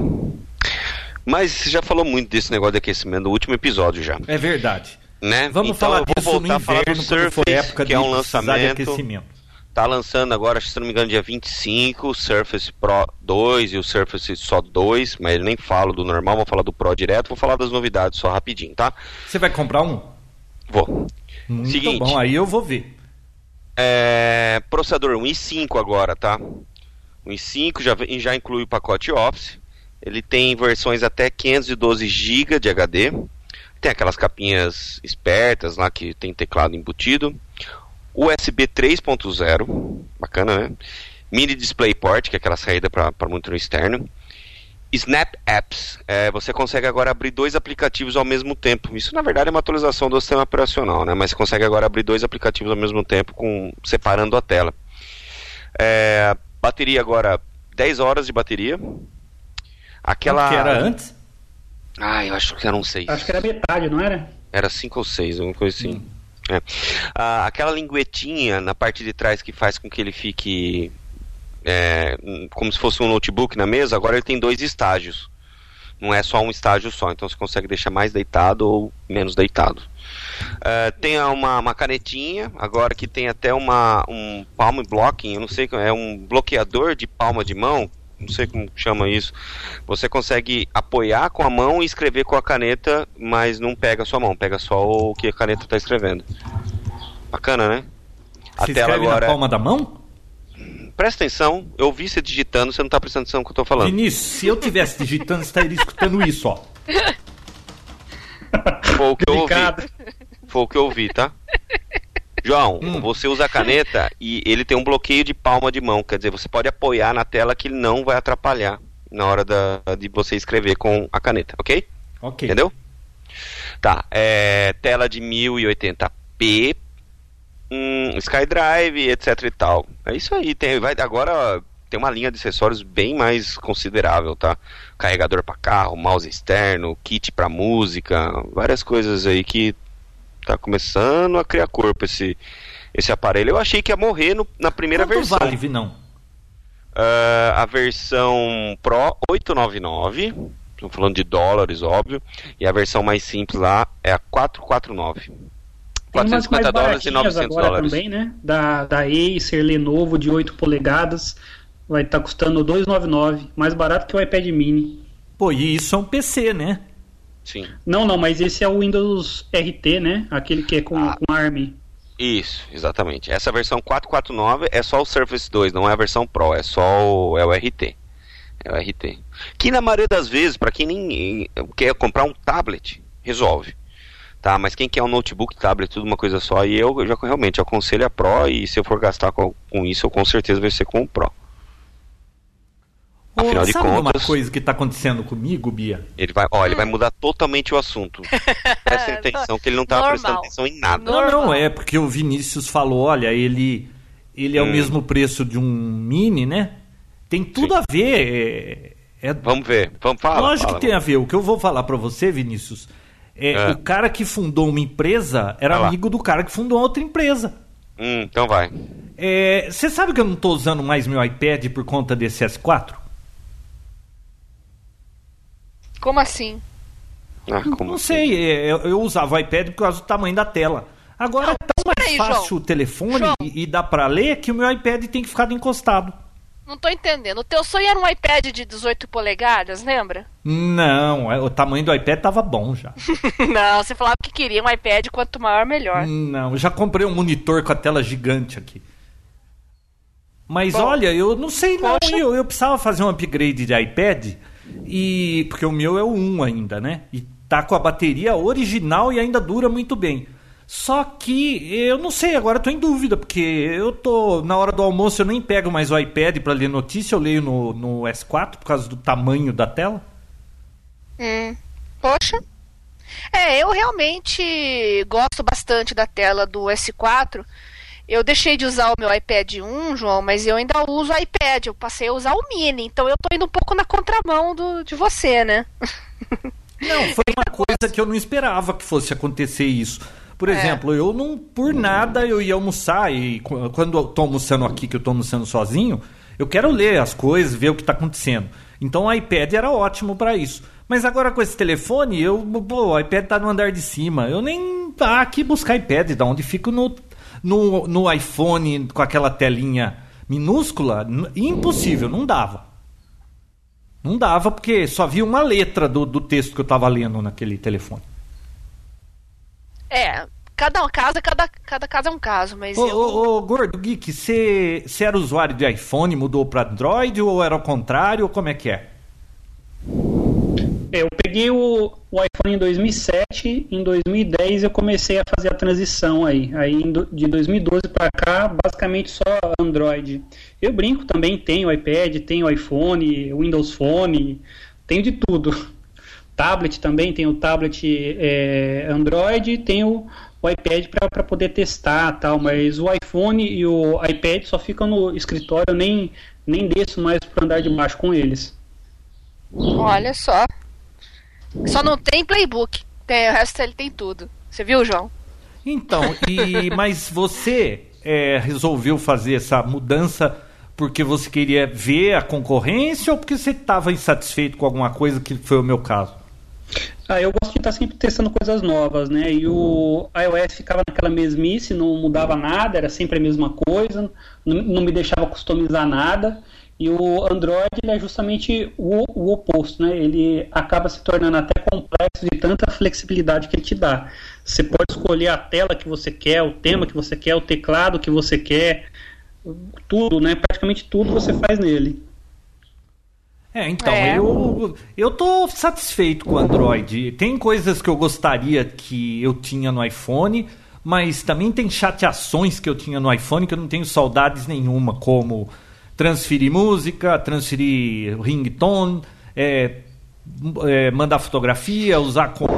Mas você já falou muito desse negócio de aquecimento no último episódio já, É verdade. né? Vamos então falar eu vou disso no voltar a falar do inverno, Surface, época que é um de precisar de lançamento. aquecimento. Tá lançando agora, se não me engano, dia 25, o Surface Pro 2 e o Surface só 2, mas nem falo do normal, vou falar do Pro direto, vou falar das novidades só rapidinho, tá? Você vai comprar um? Vou. Muito Seguinte. bom, aí eu vou ver. É, processador 1 i5 agora, tá? O i5 já, já inclui o pacote Office. Ele tem versões até 512 GB de HD. Tem aquelas capinhas espertas lá que tem teclado embutido. USB 3.0, bacana, né? Mini DisplayPort, que é aquela saída para monitor externo. Snap Apps, é, você consegue agora abrir dois aplicativos ao mesmo tempo. Isso na verdade é uma atualização do sistema operacional, né? Mas você consegue agora abrir dois aplicativos ao mesmo tempo, com separando a tela. É, bateria agora 10 horas de bateria. Aquela que era antes? Ah, eu acho que eram seis. Acho que era metade, não era? Era cinco ou seis, alguma coisa assim. É. Ah, aquela linguetinha na parte de trás que faz com que ele fique é, como se fosse um notebook na mesa, agora ele tem dois estágios. Não é só um estágio só, então você consegue deixar mais deitado ou menos deitado. Uh, tem uma, uma, canetinha, agora que tem até uma, um palm blocking, eu não sei, é um bloqueador de palma de mão, não sei como chama isso. Você consegue apoiar com a mão e escrever com a caneta, mas não pega a sua mão, pega só o que a caneta está escrevendo. Bacana, né? Você a tela agora. Na palma da mão? presta atenção, eu ouvi você digitando, você não está prestando atenção no que eu estou falando. Vinícius, se eu tivesse digitando, você estaria escutando isso, ó. Foi o que eu ouvi. Foi o que eu ouvi, tá? João, hum. você usa a caneta e ele tem um bloqueio de palma de mão, quer dizer, você pode apoiar na tela que ele não vai atrapalhar na hora da, de você escrever com a caneta, ok? Ok. Entendeu? Tá, é, tela de 1080p um SkyDrive, etc e tal. É isso aí, tem, vai, agora tem uma linha de acessórios bem mais considerável, tá? Carregador para carro, mouse externo, kit para música, várias coisas aí que tá começando a criar corpo esse esse aparelho. Eu achei que ia morrer no, na primeira Quanto versão. vale, não? Uh, a versão Pro 899, estamos falando de dólares, óbvio, e a versão mais simples lá é a 449. 450 dólares e 900 agora dólares. também, né? Da, da Acer, Lenovo de 8 polegadas. Vai estar tá custando 299, mais barato que o iPad mini. Pô, e isso é um PC, né? Sim. Não, não, mas esse é o Windows RT, né? Aquele que é com, ah, com ARM. Isso, exatamente. Essa versão 449 é só o Surface 2, não é a versão Pro, é só o, é o RT. É o RT. Que na maioria das vezes, para quem nem quer comprar um tablet, resolve tá? Mas quem quer um notebook, tablet, tudo uma coisa só, e eu já realmente aconselho a Pro, e se eu for gastar com, com isso, eu com certeza vai ser com o Pro. Afinal de contas. uma coisa que está acontecendo comigo, Bia? Ele vai, ó, ele vai mudar totalmente o assunto. Presta atenção que ele não estava prestando atenção em nada. Não, não, é porque o Vinícius falou, olha, ele, ele é hum. o mesmo preço de um Mini, né? Tem tudo Sim. a ver. É, é... Vamos ver, vamos falar. Lógico fala, que tem a ver. O que eu vou falar para você, Vinícius, é, é. O cara que fundou uma empresa era amigo do cara que fundou outra empresa. Hum, então vai. É, você sabe que eu não estou usando mais meu iPad por conta desse S4? Como assim? Ah, como não assim? sei, é, eu, eu, usava o iPad por causa do tamanho da tela. Agora não, é tão mais aí, fácil João. o telefone João. e, e dá para ler que o meu iPad tem que ficar encostado. Não tô entendendo. O teu sonho era um iPad de 18 polegadas, lembra? Não, é, o tamanho do iPad tava bom já. não, você falava que queria um iPad quanto maior, melhor. Não, já comprei um monitor com a tela gigante aqui. Mas bom, olha, eu não sei não, eu, eu precisava fazer um upgrade de iPad e porque o meu é o 1 ainda, né? E tá com a bateria original e ainda dura muito bem. Só que eu não sei, agora eu tô em dúvida, porque eu tô. Na hora do almoço eu nem pego mais o iPad para ler notícia, eu leio no, no S4 por causa do tamanho da tela. Hum. Poxa. É, eu realmente gosto bastante da tela do S4. Eu deixei de usar o meu iPad 1, João, mas eu ainda uso o iPad. Eu passei a usar o Mini, então eu tô indo um pouco na contramão do, de você, né? Não, foi uma coisa que eu não esperava que fosse acontecer isso. Por é. exemplo, eu não, por nada, eu ia almoçar e quando eu tô almoçando aqui, que eu tô almoçando sozinho, eu quero ler as coisas, ver o que está acontecendo. Então o iPad era ótimo para isso. Mas agora com esse telefone, eu, pô, o iPad tá no andar de cima. Eu nem tá aqui buscar iPad, da onde fico no, no, no iPhone com aquela telinha minúscula, impossível, não dava. Não dava porque só via uma letra do, do texto que eu estava lendo naquele telefone. É, cada caso, cada, cada caso é um caso, mas. Ô, eu... ô, ô Gordo Geek, você era usuário de iPhone, mudou para Android ou era o contrário? Ou como é que é? Eu peguei o, o, iPhone em 2007, em 2010 eu comecei a fazer a transição aí. Aí de 2012 para cá, basicamente só Android. Eu brinco também, tenho iPad, tenho iPhone, Windows Phone, tenho de tudo tablet também, tem o tablet é, Android, tem o, iPad para poder testar tal, mas o iPhone e o iPad só ficam no escritório, nem, nem desço mais para andar de baixo com eles. Olha só. Só não tem playbook. Tem, o resto ele tem tudo. Você viu, João? Então, e mas você é, resolveu fazer essa mudança porque você queria ver a concorrência ou porque você estava insatisfeito com alguma coisa que foi o meu caso? Ah, eu gosto de estar sempre testando coisas novas, né? E o iOS ficava naquela mesmice, não mudava nada, era sempre a mesma coisa, não, não me deixava customizar nada. E o Android é justamente o, o, oposto, né? Ele acaba se tornando até complexo de tanta flexibilidade que ele te dá. Você pode escolher a tela que você quer, o tema que você quer, o teclado que você quer, tudo, né? Praticamente tudo você faz nele. É, então, é. eu eu tô satisfeito com o Android. Tem coisas que eu gostaria que eu tinha no iPhone, mas também tem chateações que eu tinha no iPhone que eu não tenho saudades nenhuma, como transferir música, transferir ringtone, é, é, mandar fotografia, usar com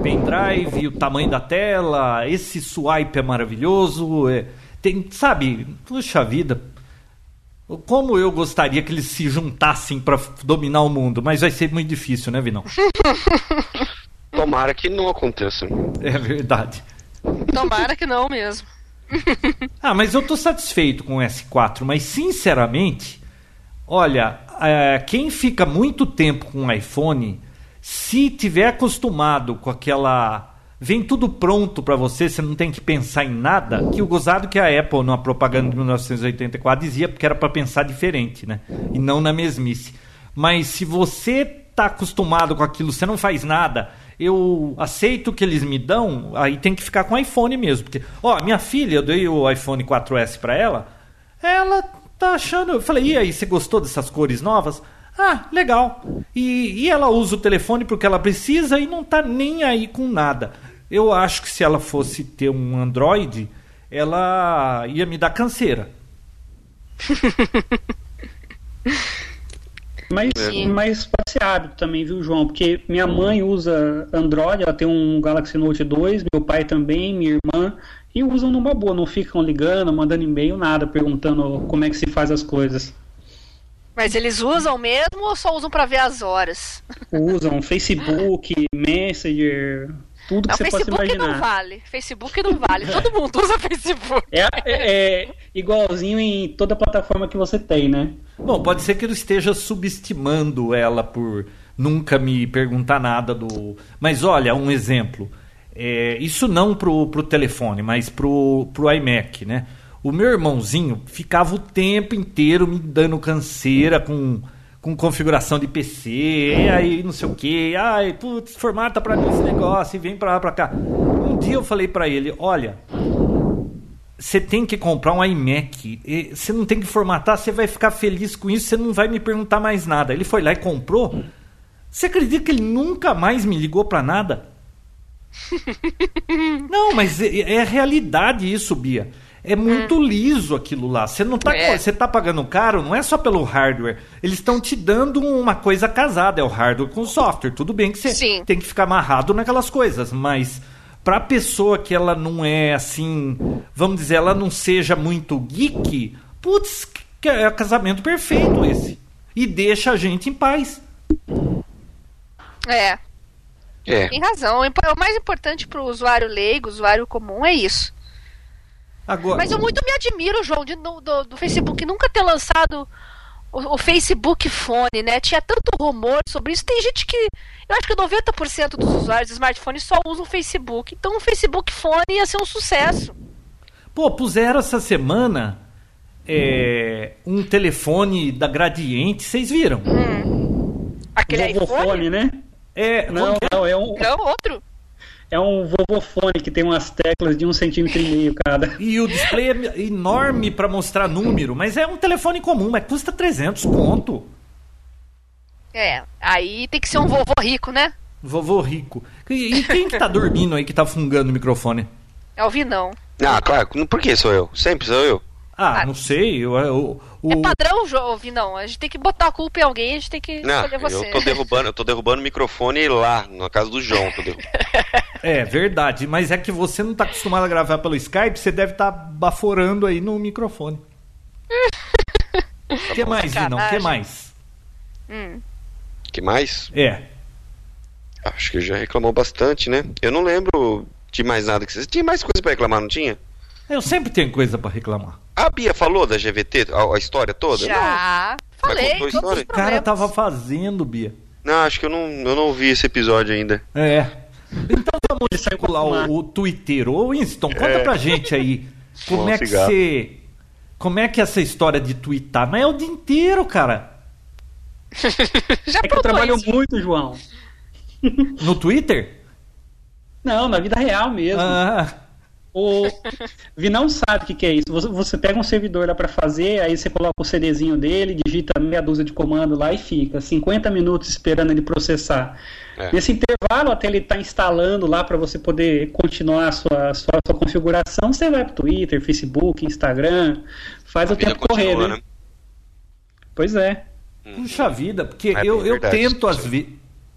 pendrive, o tamanho da tela, esse swipe é maravilhoso, é, tem, sabe, puxa vida, como eu gostaria que eles se juntassem para dominar o mundo, mas vai ser muito difícil, né, Vinão? Tomara que não aconteça. É verdade. Tomara que não mesmo. ah, mas eu tô satisfeito com o S4, mas sinceramente, olha, é, quem fica muito tempo com o iPhone, se tiver acostumado com aquela vem tudo pronto para você, você não tem que pensar em nada, que o gozado que a Apple na propaganda de 1984 dizia porque era para pensar diferente, né? E não na mesmice. Mas se você tá acostumado com aquilo, você não faz nada, eu aceito o que eles me dão, aí tem que ficar com o iPhone mesmo, porque, ó, minha filha, eu dei o iPhone 4S para ela, ela tá achando, eu falei: "E aí, você gostou dessas cores novas?" Ah, legal. E, e ela usa o telefone porque ela precisa e não tá nem aí com nada. Eu acho que se ela fosse ter um Android, ela ia me dar canseira. Mas, mas pode ser hábito também, viu, João? Porque minha mãe usa Android, ela tem um Galaxy Note 2, meu pai também, minha irmã, e usam numa boa, não ficam ligando, mandando e-mail, nada, perguntando como é que se faz as coisas. Mas eles usam mesmo ou só usam para ver as horas? Usam Facebook, Messenger, tudo que não, você Facebook possa imaginar. não vale. Facebook não vale. Todo mundo usa Facebook. É, é, é, igualzinho em toda plataforma que você tem, né? Bom, pode ser que ele esteja subestimando ela por nunca me perguntar nada do. Mas olha, um exemplo. É, isso não pro, pro telefone, mas pro, pro iMac, né? O meu irmãozinho ficava o tempo inteiro me dando canseira com com configuração de PC, e aí não sei o que, ai, putz, formata pra mim esse negócio e vem pra lá, pra cá. Um dia eu falei para ele, olha, você tem que comprar um iMac, você não tem que formatar, você vai ficar feliz com isso, você não vai me perguntar mais nada. Ele foi lá e comprou. Você acredita que ele nunca mais me ligou para nada? não, mas é, é realidade isso, Bia. É muito hum. liso aquilo lá. Você não tá, é. você tá pagando caro, não é só pelo hardware. Eles estão te dando uma coisa casada, é o hardware com o software. Tudo bem que você Sim. tem que ficar amarrado naquelas coisas, mas para pessoa que ela não é assim, vamos dizer, ela não seja muito geek, putz, é o casamento perfeito esse. E deixa a gente em paz. É. É. Tem razão. O mais importante para o usuário leigo, usuário comum, é isso. Agora... Mas eu muito me admiro, João, de, do, do, Facebook nunca ter lançado o, o, Facebook Fone, né? Tinha tanto rumor sobre isso. Tem gente que. Eu acho que 90% dos usuários de smartphones só usam o Facebook. Então o Facebook Fone ia ser um sucesso. Pô, puseram essa semana é, um telefone da Gradiente, vocês viram? Hum. Aquele iPhone, né? É, não, não, é um. Não, outro é um vovofone que tem umas teclas de um centímetro e meio cada. E o display é enorme para mostrar número, mas é um telefone comum, mas custa 300 conto. É, aí tem que ser um vovô rico, né? Vovô rico. E, e quem que tá dormindo aí que tá fungando o microfone? É o Vinão. Ah, claro. Por que sou eu? Sempre sou eu. Ah, ah, não sei. Eu, eu, o... É padrão, Jovi, não. A gente tem que botar a culpa em alguém, a gente tem que não, escolher você. Eu tô derrubando, eu tô derrubando o microfone lá, na casa do João. é, verdade. Mas é que você não tá acostumado a gravar pelo Skype, você deve estar tá baforando aí no microfone. O que mais, Vinão? O que mais? Hum. que mais? É. Acho que já reclamou bastante, né? Eu não lembro de mais nada que você. Tinha mais coisa pra reclamar, não tinha? Eu sempre tenho coisa pra reclamar. A Bia falou da GVT, a, a história toda? Já. Falei, contou a todos história? os O cara tava fazendo, Bia. Não, acho que eu não, eu não vi esse episódio ainda. É. Então vamos circular o, o Twitter. Ô Winston, conta É. pra gente aí. Como Bom é que cigarro. você. Como é que é essa história de twittar? Mas é o dia inteiro, cara. Já É que eu trabalho isso. muito, João. No Twitter? Não, na vida real mesmo. Ah, O Vinão sabe o que, que é isso. Você, você pega um servidor lá pra fazer, aí você coloca o CDzinho dele, digita meia dúzia de comando lá e fica 50 minutos esperando ele processar. É. Nesse intervalo, até ele estar instalando lá para você poder continuar a sua, sua, sua configuração, você vai pro Twitter, Facebook, Instagram, faz A o tempo correr, né? né? Pois é. puxa vida, porque É eu, eu verdade, tento às vezes.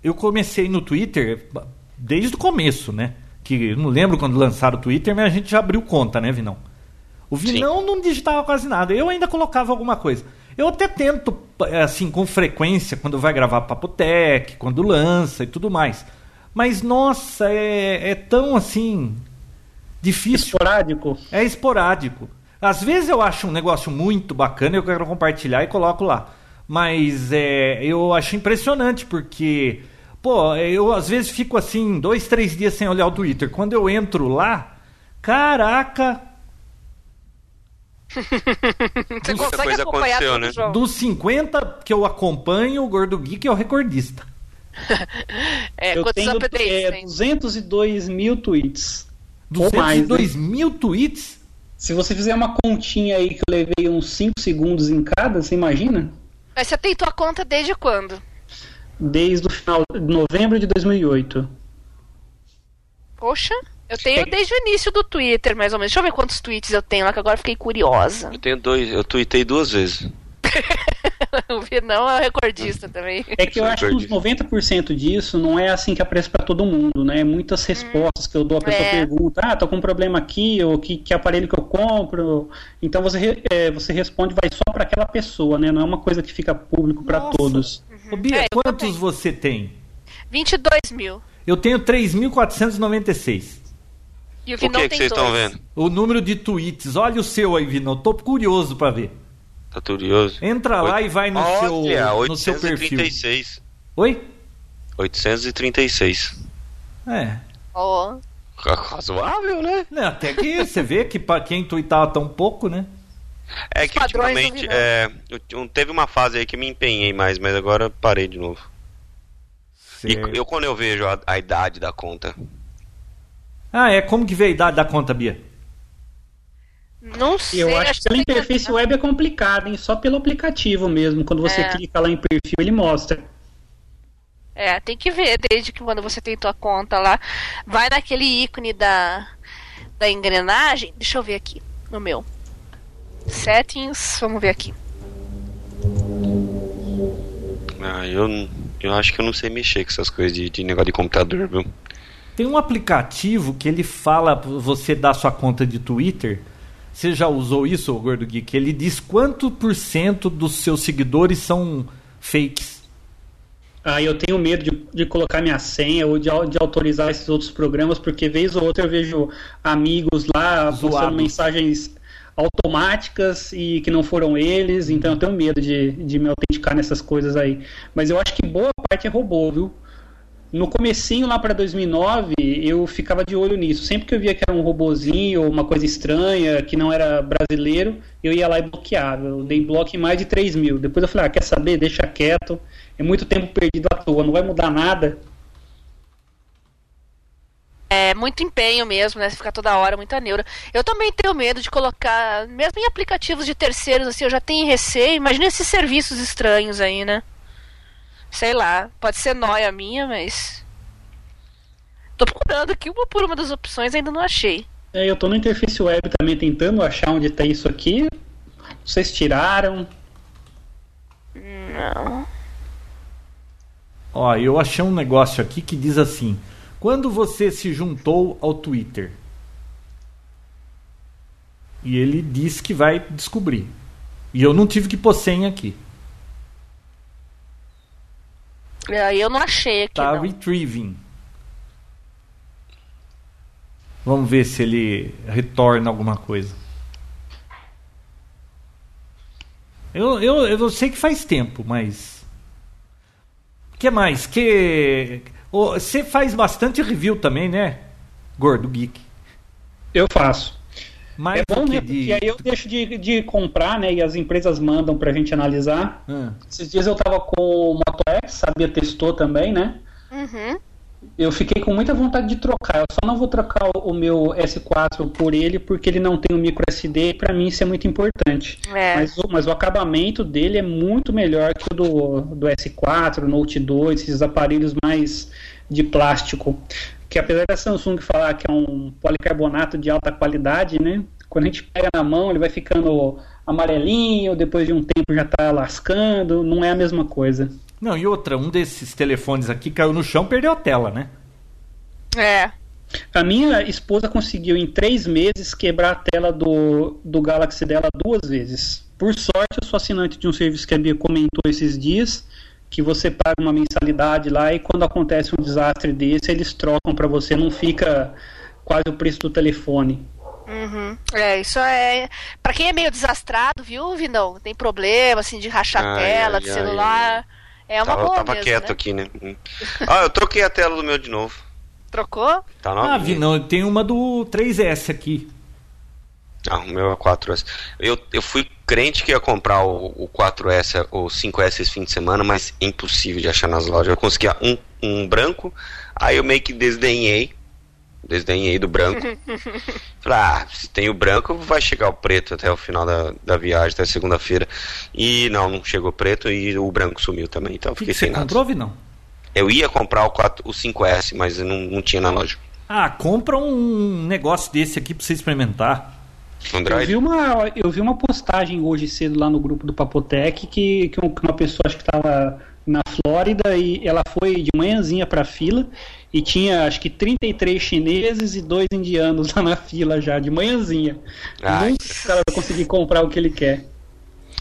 Eu comecei no Twitter desde o começo, né? Que não lembro quando lançaram o Twitter, mas a gente já abriu conta, né, Vinão? O Vinão não digitava quase nada. Eu ainda colocava alguma coisa. Eu até tento, é, assim, com frequência, quando vai gravar Papotec, quando lança e tudo mais. Mas, nossa, é, é tão, assim, difícil. Esporádico. É esporádico. Às vezes eu acho um negócio muito bacana e eu quero compartilhar e coloco lá. Mas é, eu acho impressionante porque, pô, eu às vezes fico assim, dois, três dias sem olhar o Twitter. Quando eu entro lá, caraca, Você Muita consegue coisa acompanhar tudo, né? João? dos 50 que eu acompanho, o Gordo Geek é o recordista. É, eu quantos tenho updates é, tem? 202 mil tweets. Ou mais, né? 202 mil tweets? Se você fizer uma continha aí que eu levei uns 5 segundos em cada, você imagina? Mas você tem tua conta desde quando? Desde o final de novembro de 2008. Poxa, eu tenho É- desde o início do Twitter, mais ou menos. Deixa eu ver quantos tweets eu tenho lá, que agora fiquei curiosa. Eu tenho dois, eu tuitei duas vezes. o Vinão é o recordista também. É que eu acho que uns 90% disso não é assim que aparece pra todo mundo, né? Muitas respostas que eu dou, a pessoa É. pergunta, ah, tô com um problema aqui, ou que, que aparelho que eu compro. Então você, é, você responde, vai só pra aquela pessoa, né? Não é uma coisa que fica público pra Nossa. todos. Ô, Bia, É, quantos também. você tem? 22 mil. Eu tenho 3.496. E o O que, que vocês estão vendo? O número de tweets. Olha o seu aí, Vinão. Tô curioso pra ver. Tá curioso? Entra lá e vai no Olha, seu, no seu perfil. 836. Oi? 836. É. Ó. Razoável, né? Até que você vê que pra quem tweetava tão pouco, né? É Os que ultimamente é, eu- teve uma fase aí que me empenhei mais, mas agora parei de novo. E eu quando eu vejo a, a idade da conta, Ah, é. Como que veio a idade da conta, Bia? Não sei. Eu acho que pela interface web é complicado, hein? Só pelo aplicativo mesmo. Quando você É. clica lá em perfil, ele mostra. É, tem que ver desde que quando você tem tua conta lá. Vai naquele ícone da, da engrenagem. Deixa eu ver aqui no meu. Settings, vamos ver aqui. ah, eu, eu acho que eu não sei mexer com essas coisas de, de negócio de computador, viu? Tem um aplicativo que ele fala pra você dar sua conta de Twitter. Você já usou isso, Gordo Geek? Ele diz quanto por cento dos seus seguidores são fakes. Ah, eu tenho medo de, de colocar minha senha ou de, de autorizar esses outros programas, porque vez ou outra eu vejo amigos lá postando Zoado. mensagens automáticas e que não foram eles, então eu tenho medo de, de me autenticar nessas coisas aí. Mas eu acho que boa parte é robô, viu? No comecinho lá para 2009, eu ficava de olho nisso. Sempre que eu via que era um robozinho ou uma coisa estranha, que não era brasileiro, eu ia lá e bloqueava. Eu dei bloco em mais de 3 mil. Depois eu falei, ah, quer saber? Deixa quieto. É muito tempo perdido à toa, não vai mudar nada. É muito empenho mesmo, né? Você ficar toda hora, muita neura. Eu também tenho medo de colocar, mesmo em aplicativos de terceiros, assim, eu já tenho receio. Imagina esses serviços estranhos aí, né? Sei lá, pode ser nóia minha, mas. Tô procurando aqui uma por uma das opções, ainda não achei. É, eu tô no interface web também tentando achar onde tá isso aqui. Vocês tiraram. Não. Ó, eu achei um negócio aqui que diz assim: quando você se juntou ao Twitter? E ele diz que vai descobrir. E eu não tive que pôr senha aqui. É, eu não achei aqui. Tá não. retrieving. Vamos ver se ele retorna alguma coisa. Eu, eu, eu sei que faz tempo, mas. O que mais? Que. Você faz bastante review também, né? Gordo Geek. Eu faço. Mas é bom, né? de- Porque aí eu deixo de, de comprar, né? E as empresas mandam pra gente analisar. Ah, Esses dias eu tava com o Moto X, sabia, testou também, né? Uhum. Eu fiquei com muita vontade de trocar. Eu só não vou trocar o meu S4 por ele porque ele não tem o micro SD e pra mim isso é muito importante. É. Mas, o- mas o acabamento dele é muito melhor que o do, do S4, Note 2, esses aparelhos mais de plástico. Que apesar da Samsung falar que é um policarbonato de alta qualidade, né? Quando a gente pega na mão, ele vai ficando amarelinho, depois de um tempo já tá lascando, não é a mesma coisa. Não, e outra, um desses telefones aqui caiu no chão perdeu a tela, né? É. A minha esposa conseguiu em três meses quebrar a tela do, do Galaxy dela duas vezes. Por sorte, eu sou assinante de um serviço que a Bia comentou esses dias, que você paga uma mensalidade lá e quando acontece um desastre desse, eles trocam para você, não fica quase o preço do telefone. Uhum. É, isso é. Pra quem é meio desastrado, viu, Vinão? Tem problema, assim, de rachar Ai, tela ai, de ai, celular. É uma tava boa tava mesmo, quieto né? aqui, né? Ah, eu troquei a tela do meu de novo. Trocou? Tá Ah, novinha. vi, não, tem uma do 3S aqui. Ah, o meu é 4S. Eu, eu fui crente que ia comprar o, o 4S ou 5S esse fim de semana, mas é impossível de achar nas lojas. Eu conseguia um, um branco, aí eu meio que desdenhei. Desdenhei do branco. Falei, ah, se tem o branco, vai chegar o preto até o final da, da viagem, até segunda-feira. E não, não chegou preto e o branco sumiu também. Então eu que, fiquei que você sem nada. comprou, Vinão? Eu ia comprar o, 4, o 5S, mas não, não tinha na loja. Ah, compra um negócio desse aqui pra você experimentar. Eu Android? vi, uma, eu vi uma postagem hoje cedo lá no grupo do Papotec que, que um- que uma pessoa acho que estava na Flórida e ela foi de manhãzinha para a fila e tinha acho que 33 chineses e dois indianos lá na fila já, de manhãzinha. Ai. Nunca esse cara vai conseguir comprar o que ele quer.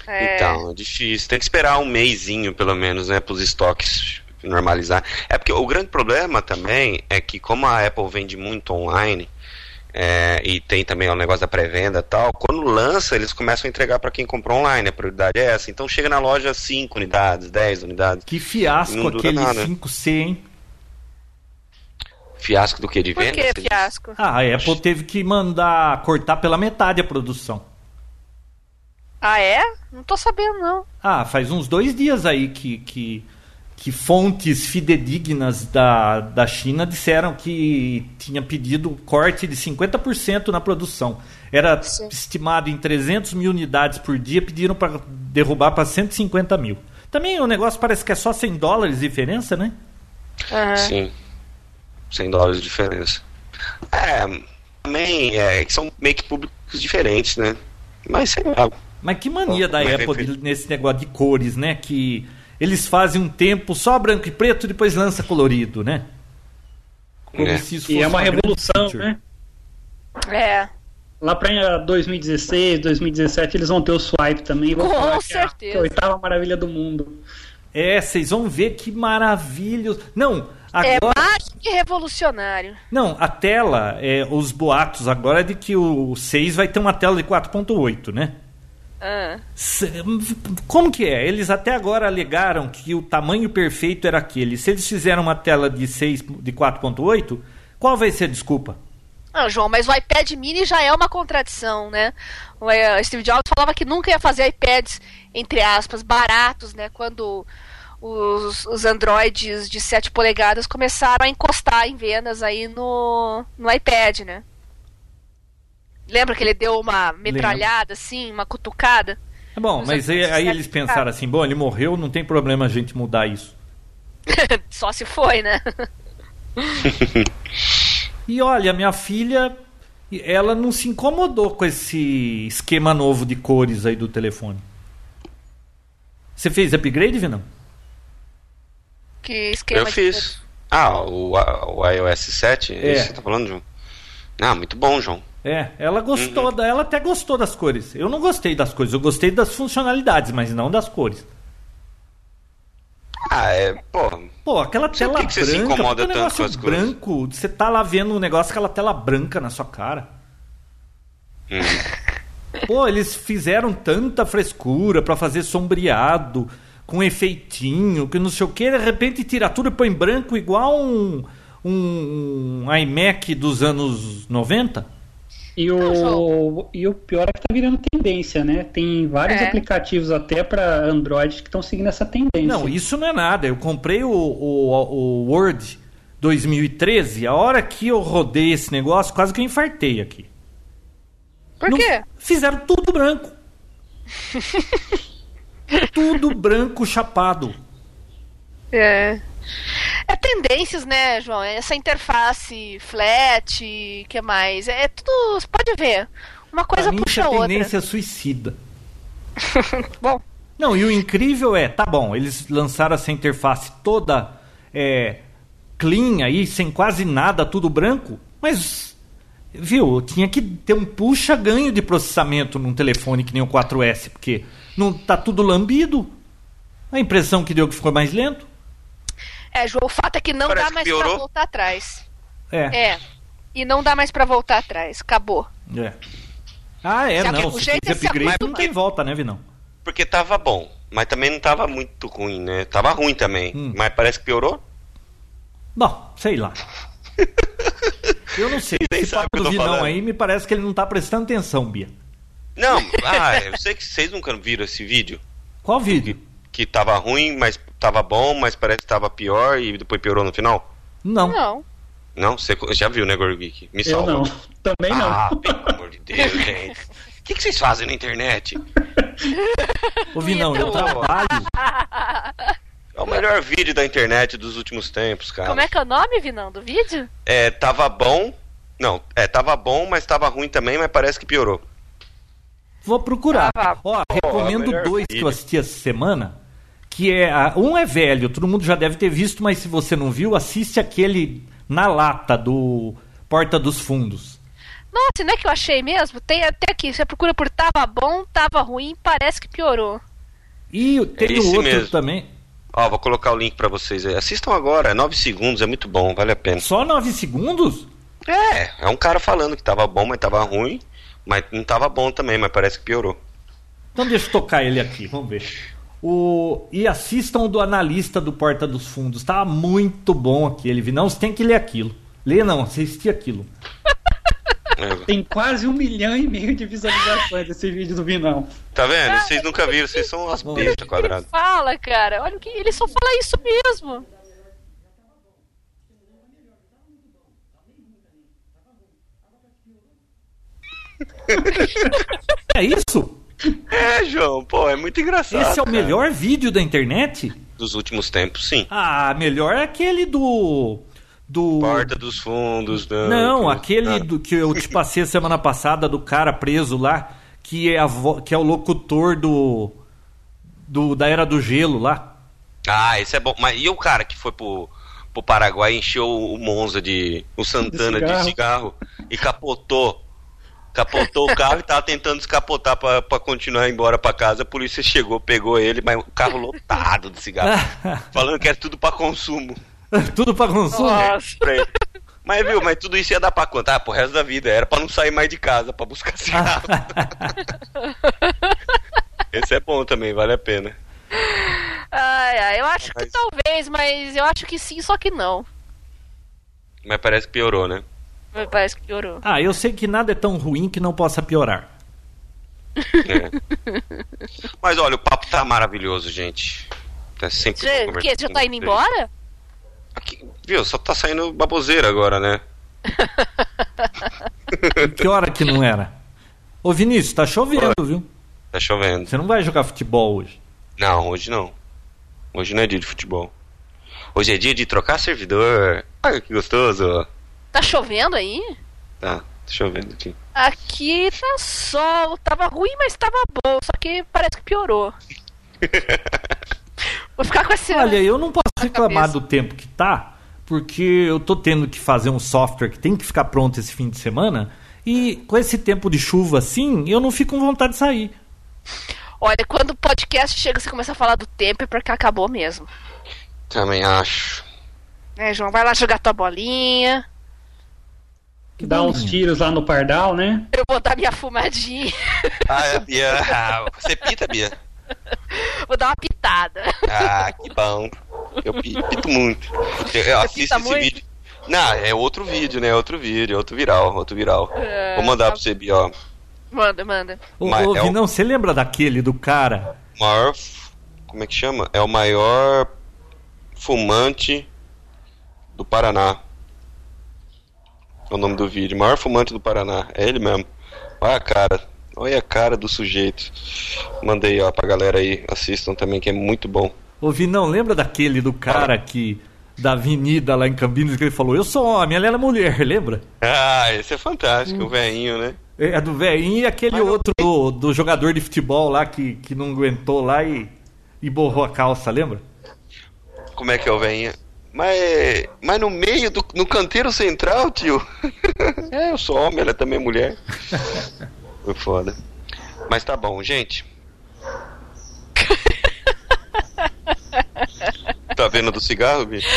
É. Então, é difícil. Tem que esperar um mêsinho, pelo menos, né, para os estoques normalizar. É porque o grande problema também é que como a Apple vende muito online é, e tem também o negócio da pré-venda e tal, quando lança eles começam a entregar para quem comprou online. A prioridade é essa. Então chega na loja 5 unidades, 10 unidades. Que fiasco aquele nada. 5C, hein? Fiasco do que de Por venda? que você diz? fiasco? Ah, a Apple teve que mandar cortar pela metade a produção. Ah, é? Não tô sabendo, não. Ah, faz uns dois dias aí que, que, que fontes fidedignas da, da China disseram que tinha pedido corte de 50% na produção. Era Sim. estimado em 300 mil unidades por dia, pediram para derrubar para 150 mil. Também o negócio parece que é só 100 dólares de diferença, né? Aham. Sim. 100 dólares de diferença. É, também é, que são meio que públicos diferentes, né? Mas sei lá. Mas que mania da Mas Apple nesse negócio de cores, né? Que eles fazem um tempo só branco e preto e depois lança colorido, né? Como É. se isso E fosse é uma grande revolução, né? É. Lá para 2016, 2017 eles vão ter o swipe também. e vão Com certeza. que é a oitava maravilha do mundo. É, vocês vão ver que maravilhoso. Não, É agora. mágico e revolucionário. Não, a tela, é, os boatos agora é de que o 6 vai ter uma tela de 4.8, né? Ah. Como que é? Eles até agora alegaram que o tamanho perfeito era aquele. Se eles fizeram uma tela de 6 de 4.8, qual vai ser a desculpa? Não, João, mas o iPad mini já é uma contradição, né? O eh, Steve Jobs falava que nunca ia fazer iPads, entre aspas, baratos, né? Quando os, os Androids de 7 polegadas começaram a encostar em vendas aí no, no iPad, né? Lembra que ele deu uma metralhada, assim, uma cutucada? É bom, mas aí, aí eles 7 pensaram assim: bom, ele morreu, não tem problema a gente mudar isso. Só se foi, né? E olha, minha filha, ela não se incomodou com esse esquema novo de cores aí do telefone. Você fez upgrade, Vinão? Que esquema Eu de fiz. Ah, o, o iOS 7? É É. isso que você tá falando, João? Ah, muito bom, João. É, ela gostou, Uhum. da, ela até gostou das cores. Eu não gostei das cores, eu gostei das funcionalidades, mas não das cores. Ah, é, pô. Pô, aquela tela que que você se branca, incomoda tanto negócio com as coisas? branco, você tá lá vendo um negócio, aquela tela branca na sua cara. Hum. Pô, eles fizeram tanta frescura pra fazer sombreado, com efeitinho, que não sei o que, de repente tira tudo e põe branco igual um, um, iMac dos anos 90. E o, e o pior é que tá virando tendência, né? Tem vários É. aplicativos até para Android que estão seguindo essa tendência. Não, isso não é nada. Eu comprei o, o, o Word 2013, a hora que eu rodei esse negócio, quase que eu infartei aqui. Por Não- quê? Fizeram tudo branco. tudo branco chapado. É. É tendências, né, João? Essa interface flat, que mais? É tudo. Você pode ver. Uma Pra coisa isso puxa é a outra. tendência suicida. Bom, Não, e o incrível é, tá bom, eles lançaram essa interface toda é, clean aí, sem quase nada, tudo branco, mas, viu, tinha que ter um puxa-ganho de processamento num telefone que nem o 4S, porque não tá tudo lambido. A impressão que deu que ficou mais lento. é, João, o fato é que não Parece dá mais pra piorou. voltar atrás. É. É. E não dá mais pra voltar atrás. Acabou. é. Ah, é, Já não. Se jeito é fez se upgrade, não tem volta, né, Vinão? Porque tava bom, mas também não tava muito ruim, né? Tava ruim também, Hum. mas parece que piorou. Bom, sei lá. Eu não sei. Nem Esse sabe o papo que eu do Vinão falando. aí me parece que ele não tá prestando atenção, Bia. Não, ah, eu sei que vocês nunca viram esse vídeo. Qual vídeo? Que tava ruim, mas tava bom, mas parece que tava pior e depois piorou no final. Não. Não. Não, você já viu, né, Gorgeek? Me Eu salva. não. Também não. Ah, pelo amor de Deus, gente. O que, que vocês fazem na internet? Ô, Vinão, eu Então, trabalho. É o melhor vídeo da internet dos últimos tempos, cara. Como é que é o nome, Vinão, do vídeo? É, tava bom. Não, é, tava bom, mas tava ruim também, mas parece que piorou. Vou procurar. Ah, Ó, recomendo dois que eu vídeo. assisti essa semana. Que é. Um é velho, todo mundo já deve ter visto, mas se você não viu, assiste aquele na lata do Porta dos Fundos. Nossa, não é que eu achei mesmo? Tem até aqui. Você procura por tava bom, tava ruim, parece que piorou. E tem o Esse outro mesmo. também. Ó, vou colocar o link pra vocês aí. Assistam agora, é 9 segundos, é muito bom, vale a pena. Só nove segundos? É, é um cara falando que tava bom, mas tava ruim. Mas não tava bom também, mas parece que piorou. Então deixa eu tocar ele aqui, vamos ver. O... E assistam o do analista do Porta dos Fundos. Tá muito bom aquele. Vinão, você tem que ler aquilo. Lê não, assistir aquilo. É, Tem quase um milhão e meio de visualizações desse vídeo do Vinão. Tá vendo? Vocês nunca viram, vocês são umas ver. bestas Ele quadradas. fala, cara. Olha o que ele só fala isso mesmo. É isso? É, João, pô, é muito engraçado. Esse é o cara. melhor vídeo da internet? dos últimos tempos, sim. Ah, melhor é aquele do. Do. Porta dos fundos. Não, Não, aquele Ah, do que eu te passei a semana passada do cara preso lá, que é, a vo- que é o locutor do. do da Era do Gelo lá. Ah, esse é bom. Mas e o cara que foi pro, pro Paraguai e encheu o Monza de. o Santana de cigarro. cigarro, e capotou. Capotou o carro e tava tentando descapotar pra, pra continuar embora pra casa. A polícia chegou, pegou ele, mas o carro lotado de cigarro. falando que era tudo pra consumo. Tudo pra consumo. Nossa. Mas viu, mas tudo isso ia dar pra quanto? Ah, pro resto da vida. Era pra não sair mais de casa, pra buscar cigarro. Esse é bom também, vale a pena. Ai, ai, eu acho que Mas- talvez, mas eu acho que sim, só que não. Mas parece que piorou, né? Mas Parece que piorou. Ah, eu sei que nada é tão ruim que não possa piorar. É. Mas olha, o papo tá maravilhoso, gente. Tá sempre Você, conversar que, já com tá indo embora? Aqui, viu, só tá saindo baboseira agora, né? Que hora que não era? Ô Vinícius, tá chovendo, viu? Tá chovendo. Você não vai jogar futebol hoje. Não, hoje não. Hoje não é dia de futebol. Hoje é dia de trocar servidor. Olha que gostoso. Tá chovendo aí? Tá, tá chovendo aqui. Aqui tá sol. Tava ruim, mas tava bom. Só que parece que piorou. Vou ficar com esse. Olha, eu não posso reclamar cabeça. do tempo que tá, porque eu tô tendo que fazer um software que tem que ficar pronto esse fim de semana, e com esse tempo de chuva assim, eu não fico com vontade de sair. Olha, quando o podcast chega, você começa a falar do tempo, é porque acabou mesmo. Também acho. É, João, vai lá jogar tua bolinha. Que dá uns tiros lá no Pardal, né? Eu vou dar minha fumadinha. Ah, é, Bia. Ah, você pita, Bia? Vou dar uma pitada. Ah, que bom. Eu pi- pito muito. Eu, eu assisto esse muito? vídeo. Não, é outro vídeo, né? Outro vídeo, outro viral, outro viral. É, Vou mandar tá- pra você, Bia, ó. Manda, manda. Ô, Mas ô é o- Vinão, você lembra daquele do cara? maior. Como é que chama? É o maior fumante do Paraná. É o nome do vídeo. Maior fumante do Paraná. É ele mesmo. Olha a cara. Olha a cara do sujeito. Mandei ó pra galera aí. Assistam também, que é muito bom. Ô Vinão, lembra daquele do cara que. Da avenida lá em Campinas que ele falou: Eu sou homem, ela é mulher, lembra? Ah, esse é fantástico, o velhinho, né? É do velhinho e aquele Mas não outro do, do jogador de futebol lá que, que não aguentou lá e, e borrou a calça, lembra? Como é que é o velhinho? Mas, mas no meio, do, no canteiro central, tio. é, eu sou homem, ela é também mulher. Foi foda. Mas tá bom, gente. Tá vendo do cigarro, bicho?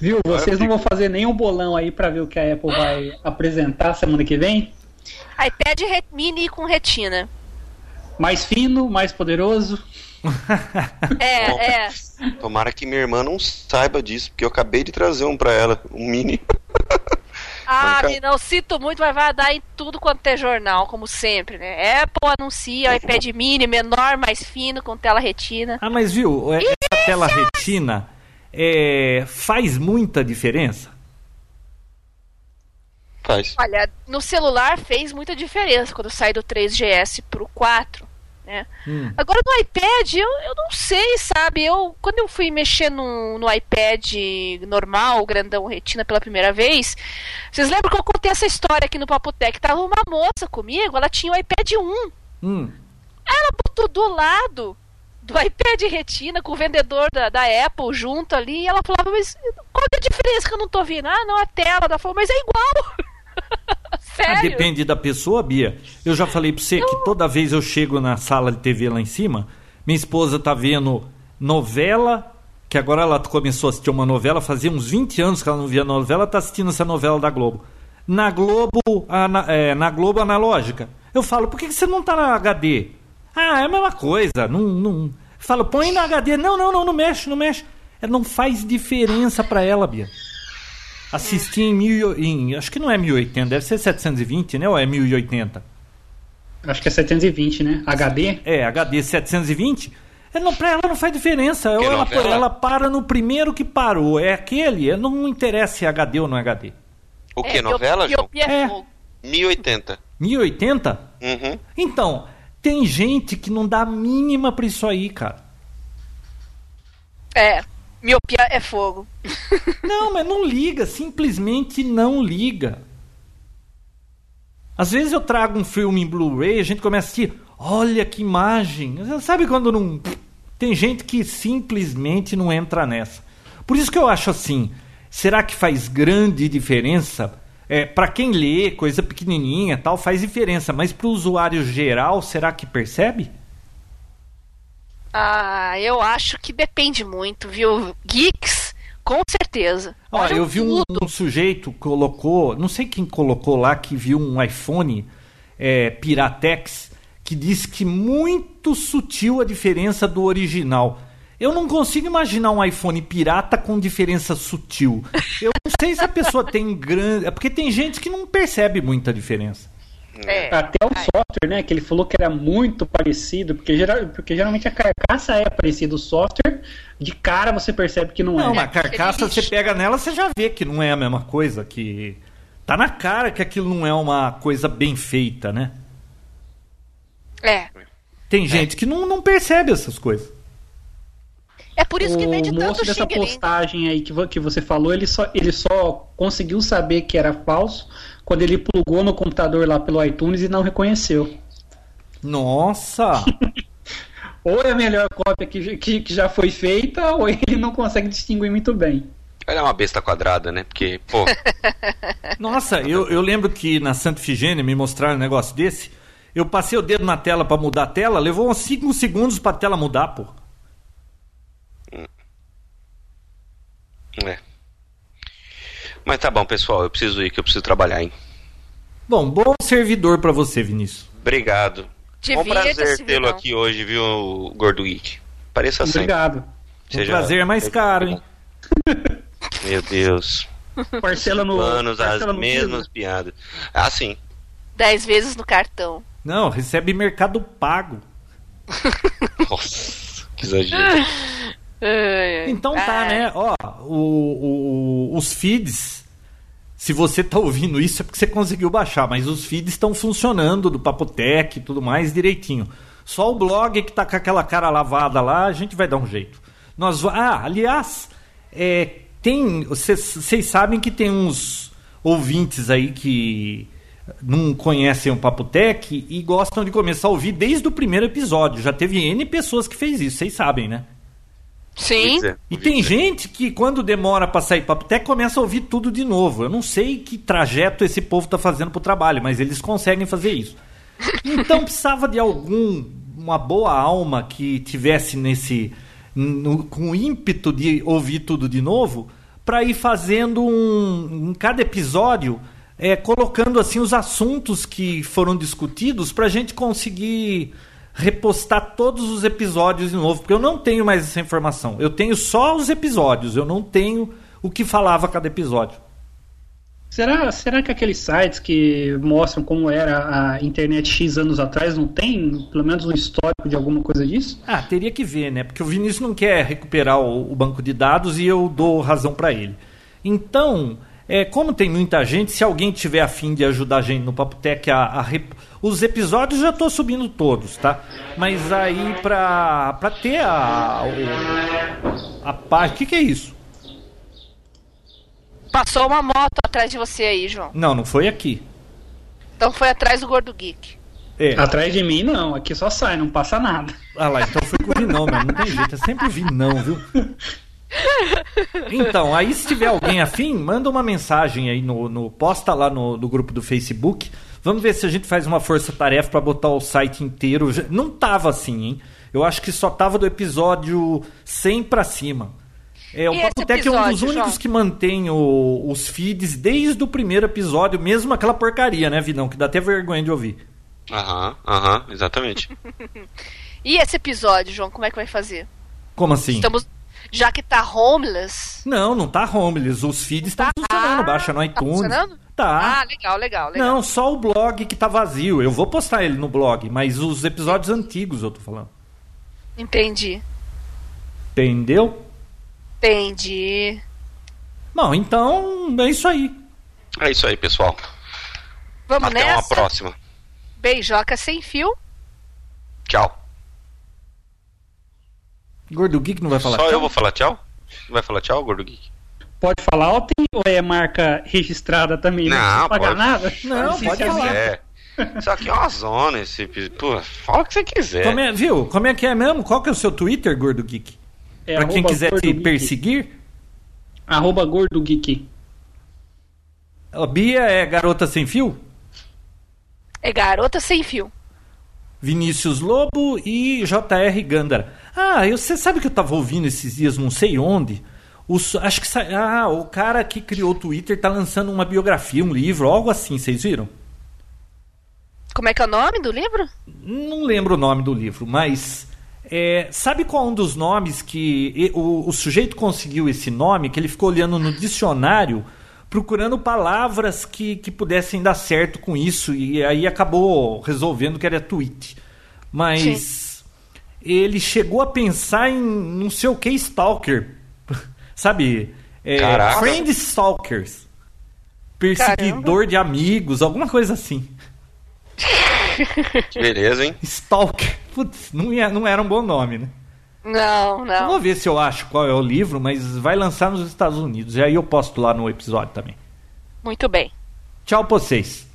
Viu? Vocês não vão fazer nenhum bolão aí pra ver o que a Apple vai apresentar semana que vem? iPad mini com retina. Mais fino, mais poderoso. É, é. Tomara que minha irmã não saiba disso, porque eu acabei de trazer um pra ela, um mini. Ah, não sinto muito, mas vai dar em tudo quanto é jornal, como sempre, né? Apple anuncia o iPad mini menor, mais fino, com tela retina. Ah, mas viu, é- essa tela retina é, faz muita diferença? Faz. Olha, no celular fez muita diferença quando sai do 3GS pro 4. Né? Hum. Agora no iPad, eu, eu não sei, sabe? Eu, quando eu fui mexer no, no iPad normal, grandão retina pela primeira vez, vocês lembram que eu contei essa história aqui no Papotec? Tava uma moça comigo, ela tinha o iPad 1. Hum. Ela botou do lado do iPad retina com o vendedor da, da Apple junto ali, e ela falava, mas qual é a diferença que eu não tô vendo? Ah, não, a tela. Ela falou, mas é igual. Ah, Sério? depende da pessoa, Bia. Eu já falei pra você que toda vez eu chego na sala de TV lá em cima, minha esposa tá vendo novela, que agora ela começou a assistir uma novela, fazia uns 20 anos que ela não via novela, tá assistindo essa novela da Globo. Na Globo, ana- é, na Globo analógica. Eu falo, por que você não tá na HD? Ah, é a mesma coisa. Não, não... Falo, põe na HD. Não, não, não, não mexe, não mexe. É, não faz diferença pra ela, Bia. Assistir em, mil, em. Acho que não é 1080, deve ser 720, né? Ou é 1080? Acho que é 720, né? HD. É, HD 720. É, não, pra ela não faz diferença. Ou ela, ela para no primeiro que parou. É aquele. Não interessa se é HD ou não é HD. O que, É, novela, João? É É. fogo. 1080. 1080? Uhum. Então, tem gente que não dá a mínima pra isso aí, cara. É, miopia é fogo. Não, mas não liga, simplesmente não liga. Às vezes eu trago um filme em Blu-ray, a gente começa a assistir, olha que imagem. Sabe quando não. Tem gente que simplesmente não entra nessa. Por isso que eu acho assim, será que faz grande diferença? É, para quem lê, coisa pequenininha tal, faz diferença, mas para o usuário geral, será que percebe? Ah, eu acho que depende muito, viu? Geeks, com certeza. Ó, Olham eu vi um, um sujeito colocou, não sei quem colocou lá, que viu um iPhone é, Piratex, que disse que muito sutil a diferença do original. Eu não consigo imaginar um iPhone pirata com diferença sutil. Eu não sei se a pessoa tem grande. É porque tem gente que não percebe muita diferença. É. Até o software, né? Que ele falou que era muito parecido, porque, geral, porque geralmente a carcaça é parecida. O software, de cara você percebe que não, Não, é. mas a carcaça você pega nela, você já vê que não é a mesma coisa. Que tá na cara que aquilo não é uma coisa bem feita, né? É. Tem gente que não, não percebe essas coisas. É por isso que o vende moço tanto dessa postagem aí que, que você falou, ele só, ele só conseguiu saber que era falso quando ele plugou no computador lá pelo iTunes e não reconheceu. Nossa! ou é a melhor cópia que, que, que já foi feita, ou ele não consegue distinguir muito bem. Ela é uma besta quadrada, né? Porque, pô. Nossa, eu, eu lembro que na Santa Figênia me mostraram um negócio desse. Eu passei o dedo na tela para mudar a tela, levou uns 5 segundos pra tela mudar, pô. É. Mas tá bom, pessoal, eu preciso ir, que eu preciso trabalhar, hein? Bom, bom servidor pra você, Vinícius. Obrigado. Um prazer Divirta-se, tê-lo aqui hoje, viu, Gordo Geek? Pareça sempre. Obrigado. O prazer é mais caro, hein? Meu Deus. Parcela no. Anos, as no mesmas piadas. Ah, sim. Dez vezes no cartão. Não, recebe mercado pago. Nossa, que exagero. Então tá, né? Ó, o- o- os feeds. Se você tá ouvindo isso é porque você conseguiu baixar, mas os feeds estão funcionando do Papotec e tudo mais direitinho. Só o blog que tá com aquela cara lavada lá, a gente vai dar um jeito. Nós, ah, aliás, é, tem, vocês sabem que tem uns ouvintes aí que não conhecem o Papotec e gostam de começar a ouvir desde o primeiro episódio. Já teve N pessoas que fez isso, vocês sabem, né? Sim. É, E tem dizer. gente que quando demora pra sair papo até começa a ouvir tudo de novo. Eu não sei que trajeto esse povo tá fazendo pro trabalho, mas eles conseguem fazer isso. Então precisava de algum uma boa alma que tivesse nesse no- com ímpeto de ouvir tudo de novo para ir fazendo um em cada episódio é, colocando assim os assuntos que foram discutidos para a gente conseguir repostar todos os episódios de novo, porque eu não tenho mais essa informação. Eu tenho só os episódios, eu não tenho o que falava cada episódio. Será, será que aqueles sites que mostram como era a internet X anos atrás não tem pelo menos um histórico de alguma coisa disso? Ah, teria que ver, né? Porque o Vinícius não quer recuperar o, o banco de dados e eu dou razão para ele. Então, é, como tem muita gente, se alguém tiver afim de ajudar a gente no Papotec a, a rep- os episódios já tô subindo todos, tá? Mas aí pra, pra ter a o- a página, o que, que é isso? Passou uma moto atrás de você aí, João. Não, não foi aqui. Então foi atrás do Gordo Geek. É. Atrás de mim, não. Aqui só sai, não passa nada. Ah lá, então foi com o Vinão mesmo, não tem jeito, é sempre o Vinão, viu? Então, aí se tiver alguém afim, manda uma mensagem aí no, no posta lá no, no grupo do Facebook. Vamos ver se a gente faz uma força-tarefa pra botar o site inteiro. Não tava assim, hein? Eu acho que só tava do episódio 100 pra cima. É, o Papotec é um dos episódio, únicos João? que mantém o- os feeds desde o primeiro episódio, mesmo aquela porcaria, né, Vinão? Que dá até vergonha de ouvir. Aham, aham, exatamente. E esse episódio, João, como é que vai fazer? Como assim? Estamos. Já que tá homeless. Não, não tá homeless. Os feeds estão Tá. funcionando. Baixa no Tá iTunes. funcionando? Tá. Ah, legal, legal, legal. Não, só o blog que tá vazio. Eu vou postar ele no blog, mas os episódios antigos eu tô falando. Entendi. Entendeu? Entendi. Bom, então é isso aí. É isso aí, pessoal. Vamos Até nessa? uma próxima. Beijoca sem fio. Tchau. Gordo Geek não vai falar Só tchau? eu vou falar tchau? Não vai falar tchau, Gordo Geek? Pode falar ou, tem, ou é marca registrada também? Não, precisa pagar pode. nada? Não, pode falar. É. Isso aqui é uma zona, esse. Pô, fala o que você quiser. Como é, viu? Como é que é mesmo? Qual que é o seu Twitter, Gordo Geek? É pra quem quiser te Geek. perseguir, Arroba Gordo Geek. a Bia é garota sem fio, É garota sem fio. Vinícius Lobo e JR Gandara. Ah, você sabe que eu tava ouvindo esses dias, não sei onde. Os- acho que ah, o cara que criou o Twitter tá lançando uma biografia, um livro, algo assim, vocês viram? Como é que é o nome do livro? Não lembro o nome do livro, mas é, sabe qual um dos nomes que o, o sujeito conseguiu esse nome? Que ele ficou olhando no dicionário, procurando palavras que, que pudessem dar certo com isso, e aí acabou resolvendo que era tweet. Mas ele chegou a pensar em não sei o que stalker. Sabe? É, Caraca. friend stalkers. Perseguidor de amigos, alguma coisa assim. Que beleza, hein? Stalker. Putz, não, ia- não era um bom nome, né? Não, Eu não. vou ver se eu acho qual é o livro, mas vai lançar nos Estados Unidos. E aí eu posto lá no episódio também. Muito bem. Tchau pra vocês.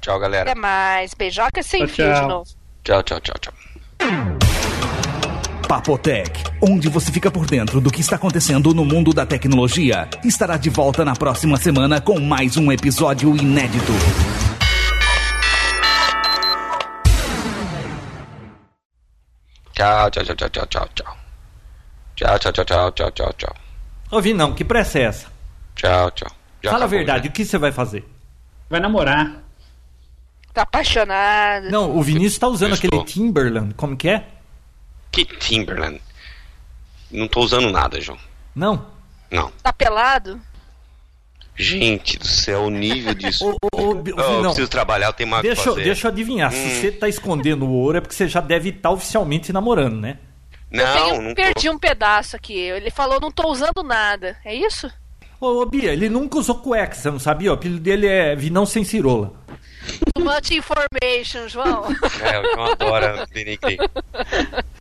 Tchau, galera. Até mais. Beijoca sem Tchau, fio de tchau. novo. Tchau, tchau, tchau, tchau. Papotec, onde você fica por dentro do que está acontecendo no mundo da tecnologia, estará de volta na próxima semana com mais um episódio inédito. Tchau, tchau, tchau, tchau, tchau, tchau, tchau. Tchau, tchau, tchau, tchau, tchau, tchau, tchau. Ô, Vinão, que pressa é essa? Tchau, tchau. Já Fala a verdade, né? o que você vai fazer? Vai namorar. Tá apaixonado. Não, o Vinícius tá usando aquele. Timberland, como que é? Que Timberland? Não tô usando nada, João. Não? Não. Tá pelado? Gente do céu, o nível disso. Ô, ô, ô, Oh, eu preciso trabalhar, eu tenho mais deixa, eu- fazer. deixa eu adivinhar, se Hum. você tá escondendo o ouro é porque você já deve estar oficialmente namorando, né? eu Não, tenho- não perdi tô. um pedaço aqui. Ele falou, não tô usando nada. É isso? Ô, ô, Bia, ele nunca usou cueca, você não sabia? O apelido dele é Vinão Sem Cirola. Too much information, João. É, o João adora denigrir.